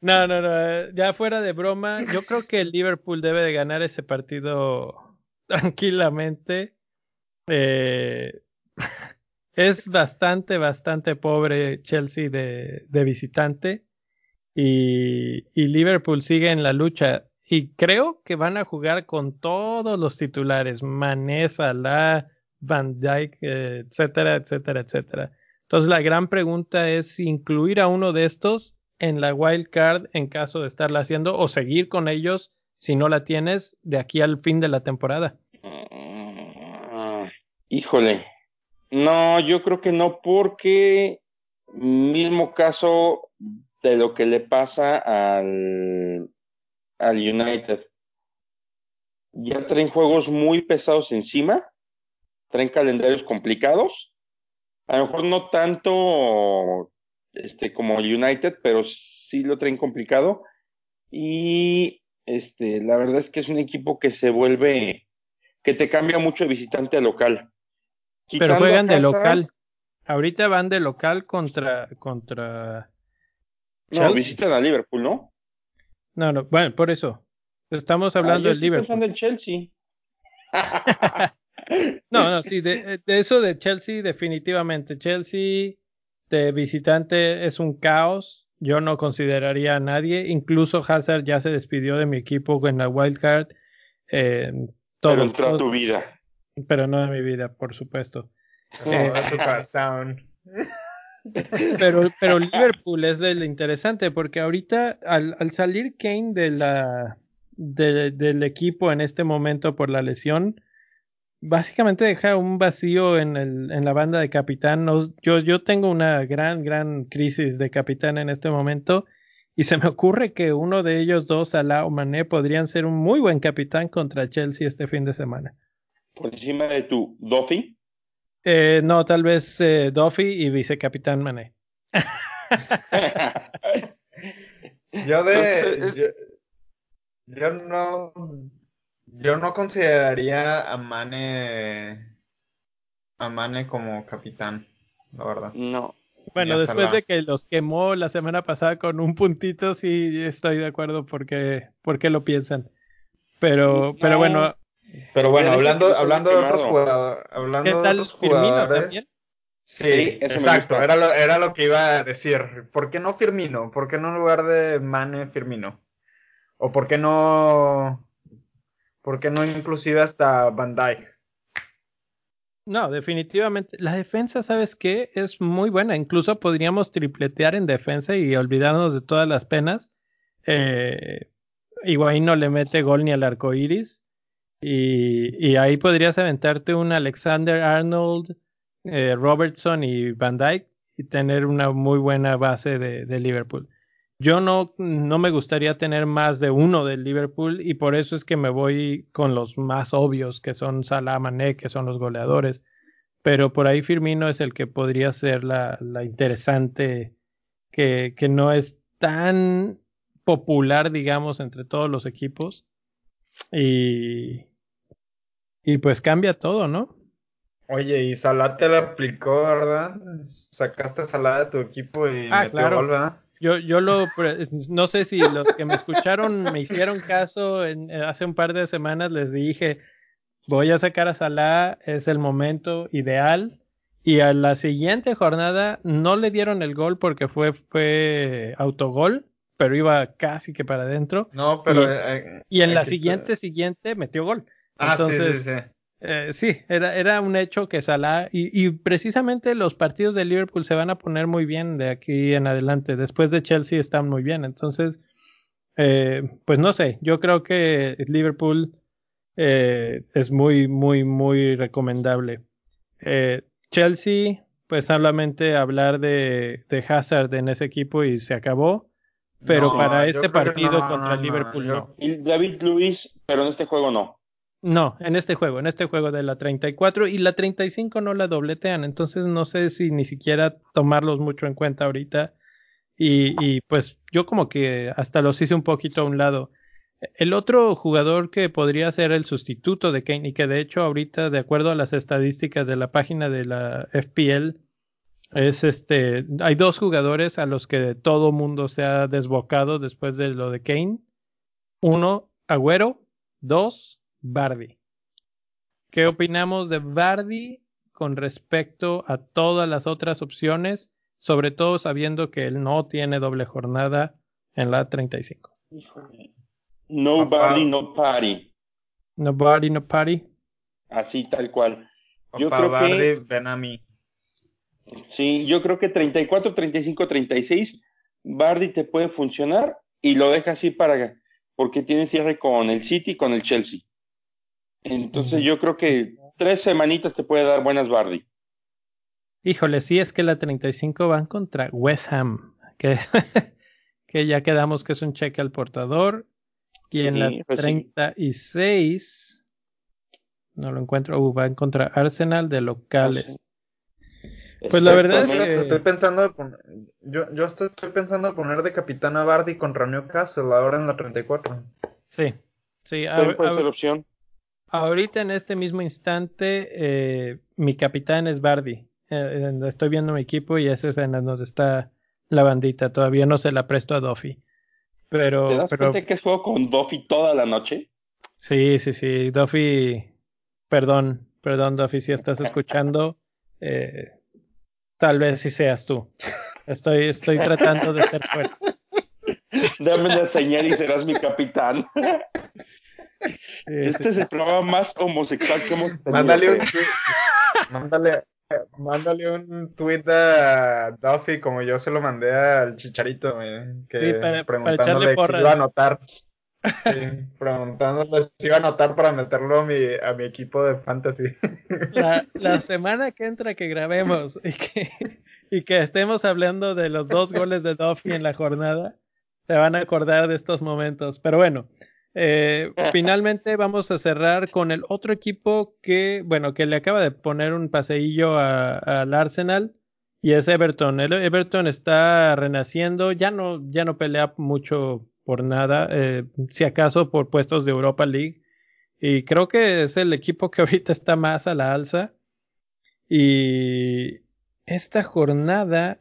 No, no, no, ya fuera de broma, yo creo que el Liverpool debe de ganar ese partido tranquilamente. Eh, es bastante, bastante pobre Chelsea de, de visitante y, y Liverpool sigue en la lucha y creo que van a jugar con todos los titulares, Mané, Salah, Van Dijk, eh, etcétera, etcétera, etcétera. Entonces la gran pregunta es incluir a uno de estos en la wild card en caso de estarla haciendo o seguir con ellos si no la tienes de aquí al fin de la temporada. Mm, Híjole. No, yo creo que no, porque mismo caso de lo que le pasa al, al United. Ya traen juegos muy pesados encima, traen calendarios complicados. A lo mejor no tanto este, como el United, pero sí lo traen complicado. Y este, la verdad es que es un equipo que se vuelve, que te cambia mucho de visitante a local. Pero juegan de local. Ahorita van de local contra contra No, Chelsea. visitan a Liverpool, ¿no? No, no, bueno, por eso. Estamos hablando Ah, yo del Liverpool. pensando en Chelsea. No, no, sí, de, de eso de Chelsea, definitivamente. Chelsea de visitante es un caos. Yo no consideraría a nadie. Incluso Hazard ya se despidió de mi equipo en la wildcard. Eh, todo, pero entró a tu vida. pero no de mi vida, por supuesto. Oh, a tu corazón. Pero, pero Liverpool es lo interesante porque ahorita al, al salir Kane de la, de- del equipo en este momento por la lesión, básicamente deja un vacío en, el, en la banda de capitán. Yo, yo tengo una gran, gran crisis de capitán en este momento y se me ocurre que uno de ellos dos, Salah o Mané, podrían ser un muy buen capitán contra Chelsea este fin de semana. Por encima de tu Duffy. Eh, no, tal vez eh, Duffy y vicecapitán Mané. Yo de. Entonces, Yo, yo no. Yo no consideraría a Mane. A Mane como capitán, la verdad. no. Bueno, Ya después de que los quemó la semana pasada con un puntito, sí estoy de acuerdo porque, porque lo piensan. Pero, No. pero bueno, Pero bueno, hablando, hablando de otros jugadores. Hablando ¿qué de tal otros Firmino jugadores. también? Sí, Sí, exacto, era lo, era lo que iba a decir. ¿Por qué no Firmino? ¿Por qué no en lugar de Mane Firmino? ¿O por qué no... ¿Por qué no inclusive hasta Van Dijk? No, definitivamente. La defensa, ¿sabes qué? Es muy buena. Incluso podríamos tripletear en defensa y olvidarnos de todas las penas. Eh, Higuaín no le mete gol ni al arco iris. Y, ahí podrías aventarte un Alexander Arnold, eh, Robertson y Van Dyke y tener una muy buena base de, de Liverpool. Yo no, no me gustaría tener más de uno del Liverpool y por eso es que me voy con los más obvios, que son Salah, Mané, que son los goleadores. pero por ahí Firmino es el que podría ser la, la interesante, que, que no es tan popular, digamos, entre todos los equipos. Y, y pues cambia todo, ¿no? Oye, y Salah te la aplicó, ¿verdad? Sacaste a Salah de tu equipo y Ah, metió claro. gol, ¿verdad? Yo, yo lo, no sé si los que me escucharon me hicieron caso en, eh, hace un par de semanas, les dije, voy a sacar a Salah, es el momento ideal. Y a la siguiente jornada no le dieron el gol porque fue, fue autogol, pero iba casi que para adentro. No, pero... Y- eh, Y en la está. siguiente, siguiente metió gol. Ah, Entonces, sí, sí, sí. Eh, sí, era, era un hecho que Salah y, y precisamente los partidos de Liverpool se van a poner muy bien de aquí en adelante. Después de Chelsea están muy bien. Entonces, eh, pues no sé, yo creo que Liverpool eh, es muy, muy, muy recomendable. Chelsea, pues solamente hablar de, de Hazard en ese equipo y se acabó. Pero No, para este partido no, contra no, no, Liverpool no. Y David Luis, pero en este juego no. No, en este juego, en este juego de la 34 y la 35 no la dobletean, entonces no sé si ni siquiera tomarlos mucho en cuenta ahorita y, y pues yo como que hasta los hice un poquito a un lado. El otro jugador que podría ser el sustituto de Kane y que de hecho ahorita de acuerdo a las estadísticas de la página de la FPL es este, hay dos jugadores a los que todo mundo se ha desbocado después de lo de Kane. Uno, Agüero, dos, Bardi. ¿Qué opinamos de Bardi con respecto a todas las otras opciones? Sobre todo sabiendo que él no tiene doble jornada en la 35. Nobody, no party. No Bardi, no party. Así tal cual. Yo Opa, creo que- Bardi, ven a mí. Sí, yo creo que 34, 35, 36, Bardi te puede funcionar y lo deja así para, porque tiene cierre con el City y con el Chelsea. Entonces yo creo que tres semanitas te puede dar buenas Bardi. Híjole, sí es que la 35 van contra West Ham, que, que ya quedamos que es un cheque al portador. Y en la pues sí. 36, no lo encuentro, uh, van contra Arsenal de locales. Pues la verdad es que- Estoy pensando de poner, yo, yo estoy, estoy pensando de poner de capitán a Bardi contra Newcastle ahora en la 34. Sí, sí. a- puede a- ser opción. ahorita en este mismo instante, eh, mi capitán es Bardi. Eh, eh, estoy viendo mi equipo y esa es en donde está la bandita. Todavía no se la presto a Duffy. Pero, ¿Te das pero cuenta que es juego con Duffy toda la noche? sí, sí, sí. Duffy, perdón, perdón, Duffy, si estás escuchando, eh, tal vez si seas tú. Estoy, estoy tratando de ser fuerte. Dame una señal y serás mi capitán. Sí, sí, Este es sí. el programa más homosexual que hemos tenido. Mándale un tweet, mándale, mándale un tweet a Duffy como yo se lo mandé al Chicharito, güey, que Sí, para- preguntándole si iba a anotar. Sí, preguntándole si iba a anotar para meterlo a mi, a mi equipo de fantasy. la, la semana que entra que grabemos y que, y que estemos hablando de los dos goles de Duffy en la jornada, se van a acordar de estos momentos. Pero bueno, eh, finalmente vamos a cerrar con el otro equipo que, bueno, que le acaba de poner un paseillo al Arsenal y es Everton. El Everton está renaciendo, ya no, ya no pelea mucho por nada, eh, si acaso por puestos de Europa League. Y creo que es el equipo que ahorita está más a la alza. Y esta jornada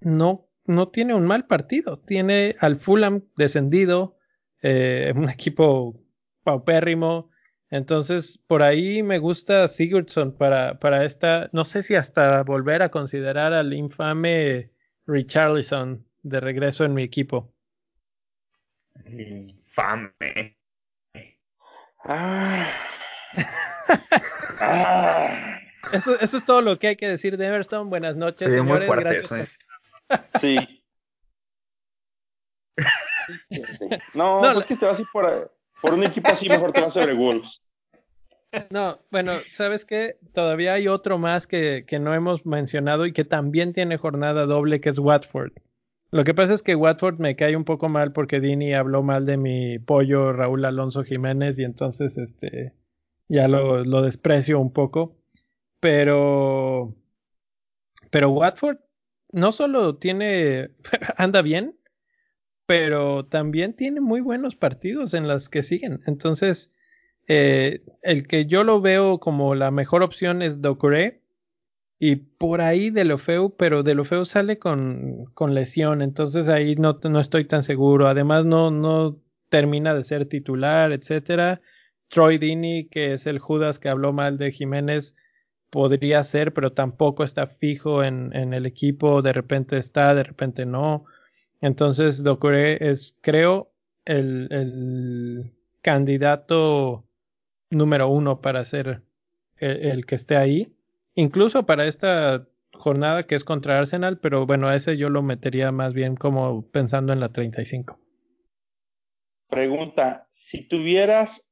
no, no tiene un mal partido. Tiene al Fulham descendido, eh, un equipo paupérrimo. Entonces, por ahí me gusta Sigurdsson para, para esta. No sé si hasta volver a considerar al infame Richarlison de regreso en mi equipo. Infame. Ah. Ah. Eso, eso es todo lo que hay que decir de Everton. Buenas noches, Sí, muy señores. fuerte Gracias por-. Sí. No, No, pues que te vas a ir por, por un equipo así, mejor te vas sobre Wolves. No, bueno, ¿sabes qué? Todavía hay otro más que, que no hemos mencionado y que también tiene jornada doble, que es Watford. Lo que pasa es que Watford me cae un poco mal porque Dini habló mal de mi pollo Raúl Alonso Jiménez y entonces este ya lo, lo desprecio un poco. Pero, pero Watford no solo tiene, anda bien, pero también tiene muy buenos partidos en las que siguen. Entonces, eh, el que yo lo veo como la mejor opción es Dokure. Y por ahí de Lofeu, pero de Lofeu sale con, con lesión, entonces ahí no, no estoy tan seguro. Además, no, no termina de ser titular, etcétera. Troy Dini, que es el Judas que habló mal de Jiménez, podría ser, pero tampoco está fijo en, en el equipo. De repente está, de repente no. Entonces, Dokure es, creo, el, el candidato número uno para ser el, que esté ahí. Incluso para esta jornada que es contra Arsenal, pero bueno, a ese yo lo metería más bien como pensando en la 35. Pregunta, si tuvieras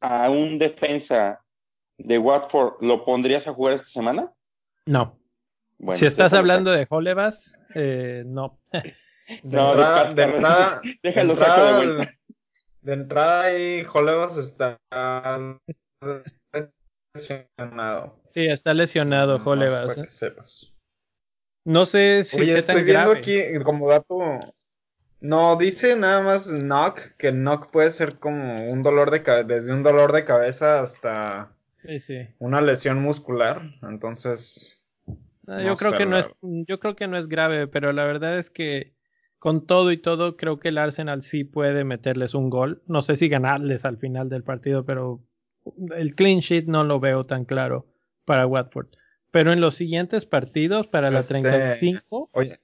a un defensa de Watford, ¿lo pondrías a jugar esta semana? No. si estás hablando de Holevas, eh, no. no, de, de entrada, déjalo saco de vuelta. De entrada ahí, Holevas está lesionado. Sí, está lesionado Holevas. ¿eh? No sé si Oye, estoy viendo aquí como dato. No, dice nada más knock, que knock puede ser como un dolor de cabeza, desde un dolor de cabeza hasta una lesión muscular. Entonces. Ah, yo creo que no es, yo creo que no es grave, pero la verdad es que con todo y todo, creo que el Arsenal sí puede meterles un gol. No sé si ganarles al final del partido, pero el clean sheet no lo veo tan claro para Watford. Pero en los siguientes partidos, para la 35, este,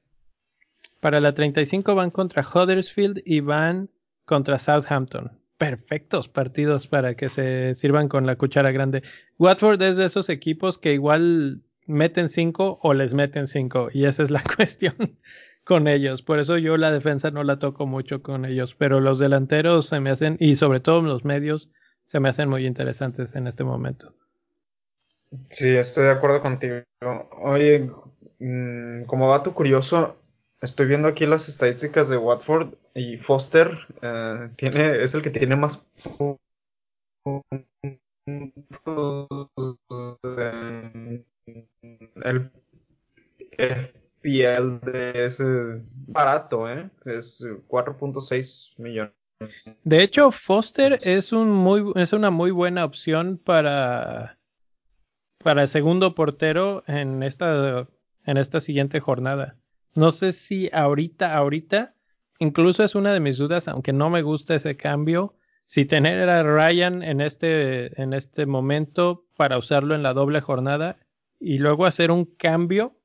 para la 35 van contra Huddersfield y van contra Southampton. Perfectos partidos para que se sirvan con la cuchara grande. Watford es de esos equipos que igual meten 5 o les meten 5 y esa es la cuestión con ellos. Por eso yo la defensa no la toco mucho con ellos, pero los delanteros se me hacen, y sobre todo los medios, se me hacen muy interesantes en este momento. Sí, estoy de acuerdo contigo. Oye, mm, como dato curioso, estoy viendo aquí las estadísticas de Watford y Foster eh, tiene, es el que tiene más el, el de ese barato, ¿eh? Es 4.6 millones. De hecho, Foster es un muy es una muy buena opción para para el segundo portero en esta en esta siguiente jornada. No sé si ahorita ahorita incluso es una de mis dudas, aunque no me gusta ese cambio, si tener a Ryan en este en este momento para usarlo en la doble jornada y luego hacer un cambio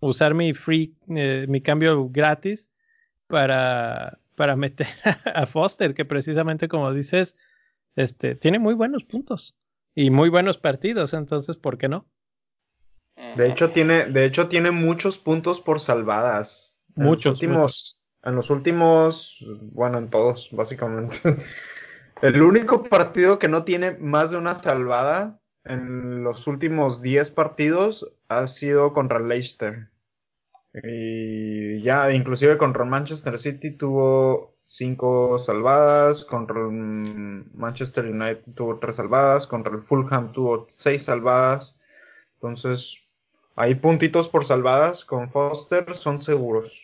usar mi free, eh, mi cambio gratis para, para meter a Foster, que precisamente como dices, este, tiene muy buenos puntos y muy buenos partidos, entonces, ¿por qué no? De hecho, tiene, de hecho, tiene muchos puntos por salvadas. Muchos. En los últimos, en los últimos, bueno, en todos, básicamente. El único partido que no tiene más de una salvada en los últimos 10 partidos ha sido contra Leicester. Y ya, inclusive contra Manchester City tuvo 5 salvadas, contra Manchester United tuvo 3 salvadas, contra el Fulham tuvo 6 salvadas. Entonces, hay puntitos por salvadas con Foster, son seguros.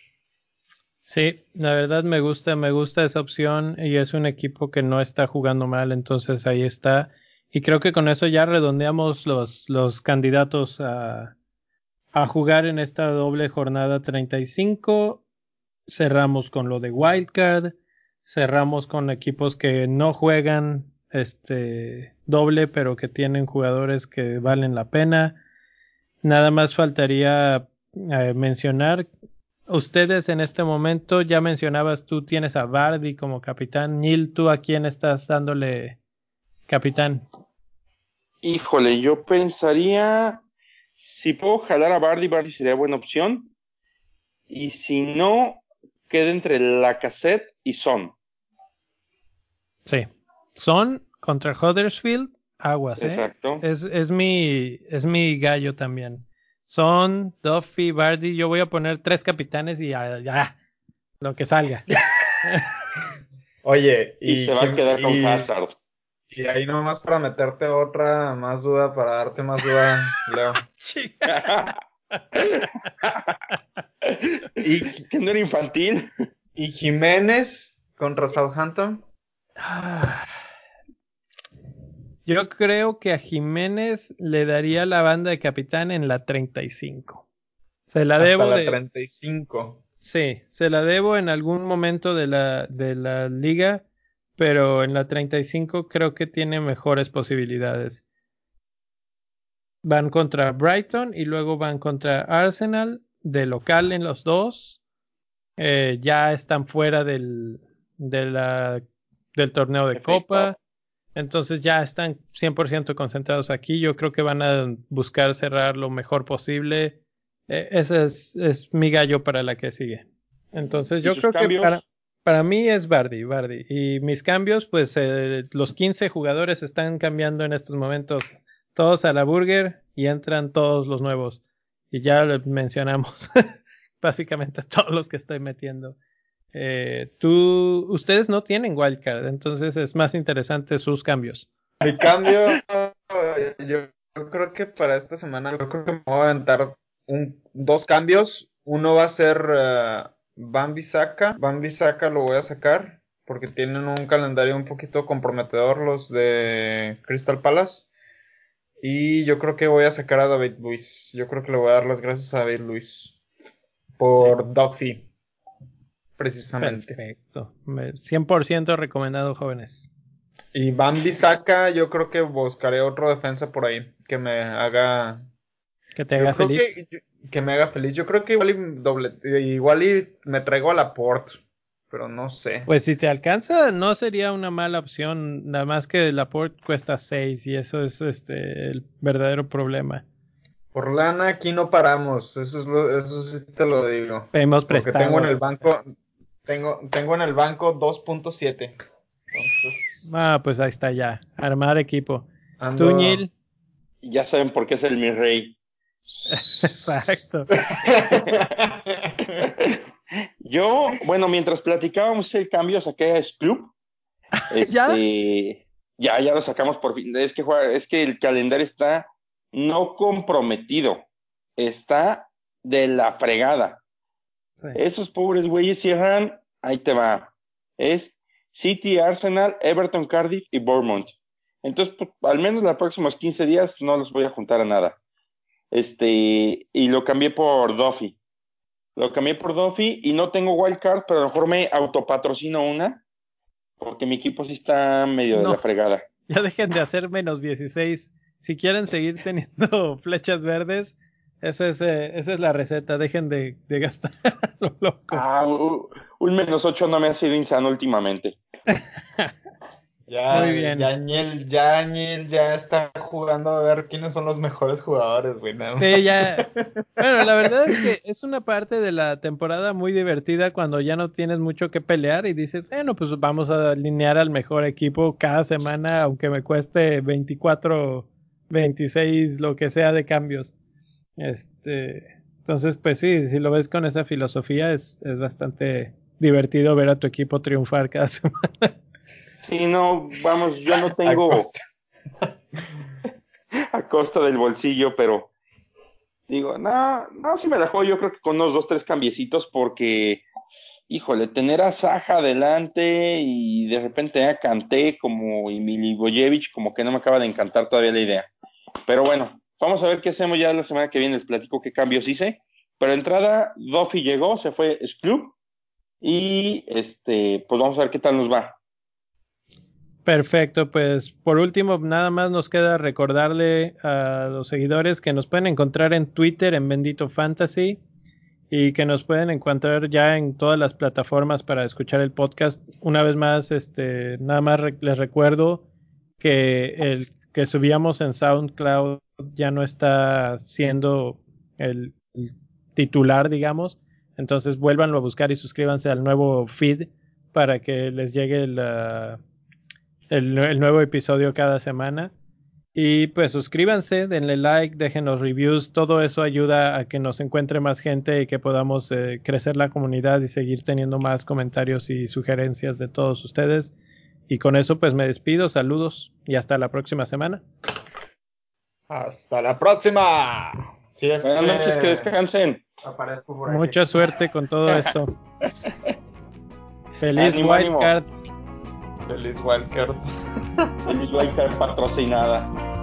Sí, la verdad me gusta, me gusta esa opción y es un equipo que no está jugando mal, entonces ahí está. Y creo que con eso ya redondeamos los, los candidatos a, a jugar en esta doble jornada 35. Cerramos con lo de Wildcard. Cerramos con equipos que no juegan este doble, pero que tienen jugadores que valen la pena. Nada más faltaría eh, mencionar. Ustedes en este momento, ya mencionabas, tú tienes a Bardi como capitán. Neil, ¿tú a quién estás dándole capitán? Híjole, yo pensaría, si puedo jalar a Bardi, Bardi sería buena opción. Y si no, queda entre la cassette y Son. Sí. Son contra Huddersfield, aguas, ¿eh? Exacto. Es, es, mi, es mi gallo también. Son, Duffy, Bardi. Yo voy a poner tres capitanes y ya, ya lo que salga. Oye, y, se va a quedar con Hazard. Y ahí nomás para meterte otra más duda, para darte más duda, Leo. y que no era infantil. ¿Y Jiménez contra Southampton? Yo creo que a Jiménez le daría la banda de capitán en la 35. Se la Hasta debo la de... 35. Sí, se la debo en algún momento de la, de la liga, pero en la 35 creo que tiene mejores posibilidades. Van contra Brighton y luego van contra Arsenal, de local en los dos. Eh, ya están fuera del, de la, del torneo de Perfecto. Copa. Entonces ya están 100% concentrados aquí. Yo creo que van a buscar cerrar lo mejor posible. Eh, ese es, es mi gallo para la que sigue. Entonces ¿Y yo creo que para, para mí es Bardi, Bardi. Y mis cambios, pues eh, los 15 jugadores están cambiando en estos momentos. Todos a la burger y entran todos los nuevos. Y ya lo mencionamos básicamente todos los que estoy metiendo. Eh, tú, ustedes no tienen wildcard, entonces es más interesante sus cambios. Mi cambio, yo, creo que para esta semana, yo creo que me voy a aventar dos cambios. Uno va a ser eh, Bambi Saka. Bambi Saka lo voy a sacar porque tienen un calendario un poquito comprometedor los de Crystal Palace. Y yo creo que voy a sacar a David Luis. Yo creo que le voy a dar las gracias a David Luis por Duffy. Precisamente. Perfecto. Me- 100% recomendado, jóvenes. Y Bambi Saka, yo creo que buscaré otro defensa por ahí que me haga Que te haga feliz. Que, que me haga feliz. Yo creo que igual y, doble, igual y me traigo a Laporte, pero no sé. Pues si te alcanza, no sería una mala opción. Nada más que el Laporte cuesta 6 y eso es este el verdadero problema. Por lana aquí no paramos, eso es lo, eso sí te lo digo. Hemos Porque prestado. tengo en el banco, tengo, tengo en el banco 2.7. Entonces, Ah, pues ahí está ya. Armar equipo. ando... Tú, Neil. Ya saben por qué es el mi rey. Exacto. Yo, bueno, mientras platicábamos el cambio, saqué a Club. ¿Ya? ya, ya lo sacamos por fin. Es que, es que el calendario está no comprometido, está de la fregada. Sí. Esos pobres güeyes cierran, ahí te va. Es City, Arsenal, Everton, Cardiff y Bournemouth. Entonces, pues, al menos los próximos 15 días no los voy a juntar a nada. Este, y lo cambié por Duffy. Lo cambié por Duffy y no tengo wildcard, pero a lo mejor me autopatrocino una, porque mi equipo sí está medio de la fregada. Ya dejen de hacer menos 16. Si quieren seguir teniendo flechas verdes, esa es, eh, esa es la receta. Dejen de, de gastar lo loco. Ah, un menos 8 no me ha sido insano últimamente. Ya, Muy bien. ya Ñel, ya Ñel ya está jugando a ver quiénes son los mejores jugadores, güey. ¿no? Sí, ya. Bueno, la verdad es que es una parte de la temporada muy divertida cuando ya no tienes mucho que pelear y dices, bueno, pues vamos a alinear al mejor equipo cada semana, aunque me cueste 24, 26, lo que sea de cambios. Este, entonces, pues sí, si lo ves con esa filosofía, es, es bastante divertido ver a tu equipo triunfar cada semana. Sí, no, vamos, yo no A tengo costa. a costa del bolsillo, pero digo, no, no, si me la juego yo creo que con unos dos, tres cambiecitos, porque, híjole, tener a Saja adelante y de repente a Kanté como y Milivojevic, como que no me acaba de encantar todavía la idea. Pero bueno, vamos a ver qué hacemos ya la semana que viene, les platico qué cambios hice. Pero entrada, Duffy llegó, se fue Club y este, pues vamos a ver qué tal nos va. Perfecto, pues por último, nada más nos queda recordarle a los seguidores que nos pueden encontrar en Twitter en Bendito Fantasy y que nos pueden encontrar ya en todas las plataformas para escuchar el podcast. Una vez más, este, nada más les recuerdo que el que subíamos en SoundCloud ya no está siendo el, el titular, digamos. Entonces vuélvanlo a buscar y suscríbanse al nuevo feed para que les llegue la el, el nuevo episodio cada semana. Y pues suscríbanse, denle like, déjenos reviews, todo eso ayuda a que nos encuentre más gente y que podamos eh, crecer la comunidad y seguir teniendo más comentarios y sugerencias de todos ustedes. Y con eso pues me despido, saludos y hasta la próxima semana. Hasta la próxima. Si es Buenas noches, que descansen. Mucha suerte con todo esto. Feliz Wildcard. Feliz Wildcard. Feliz Wildcard patrocinada.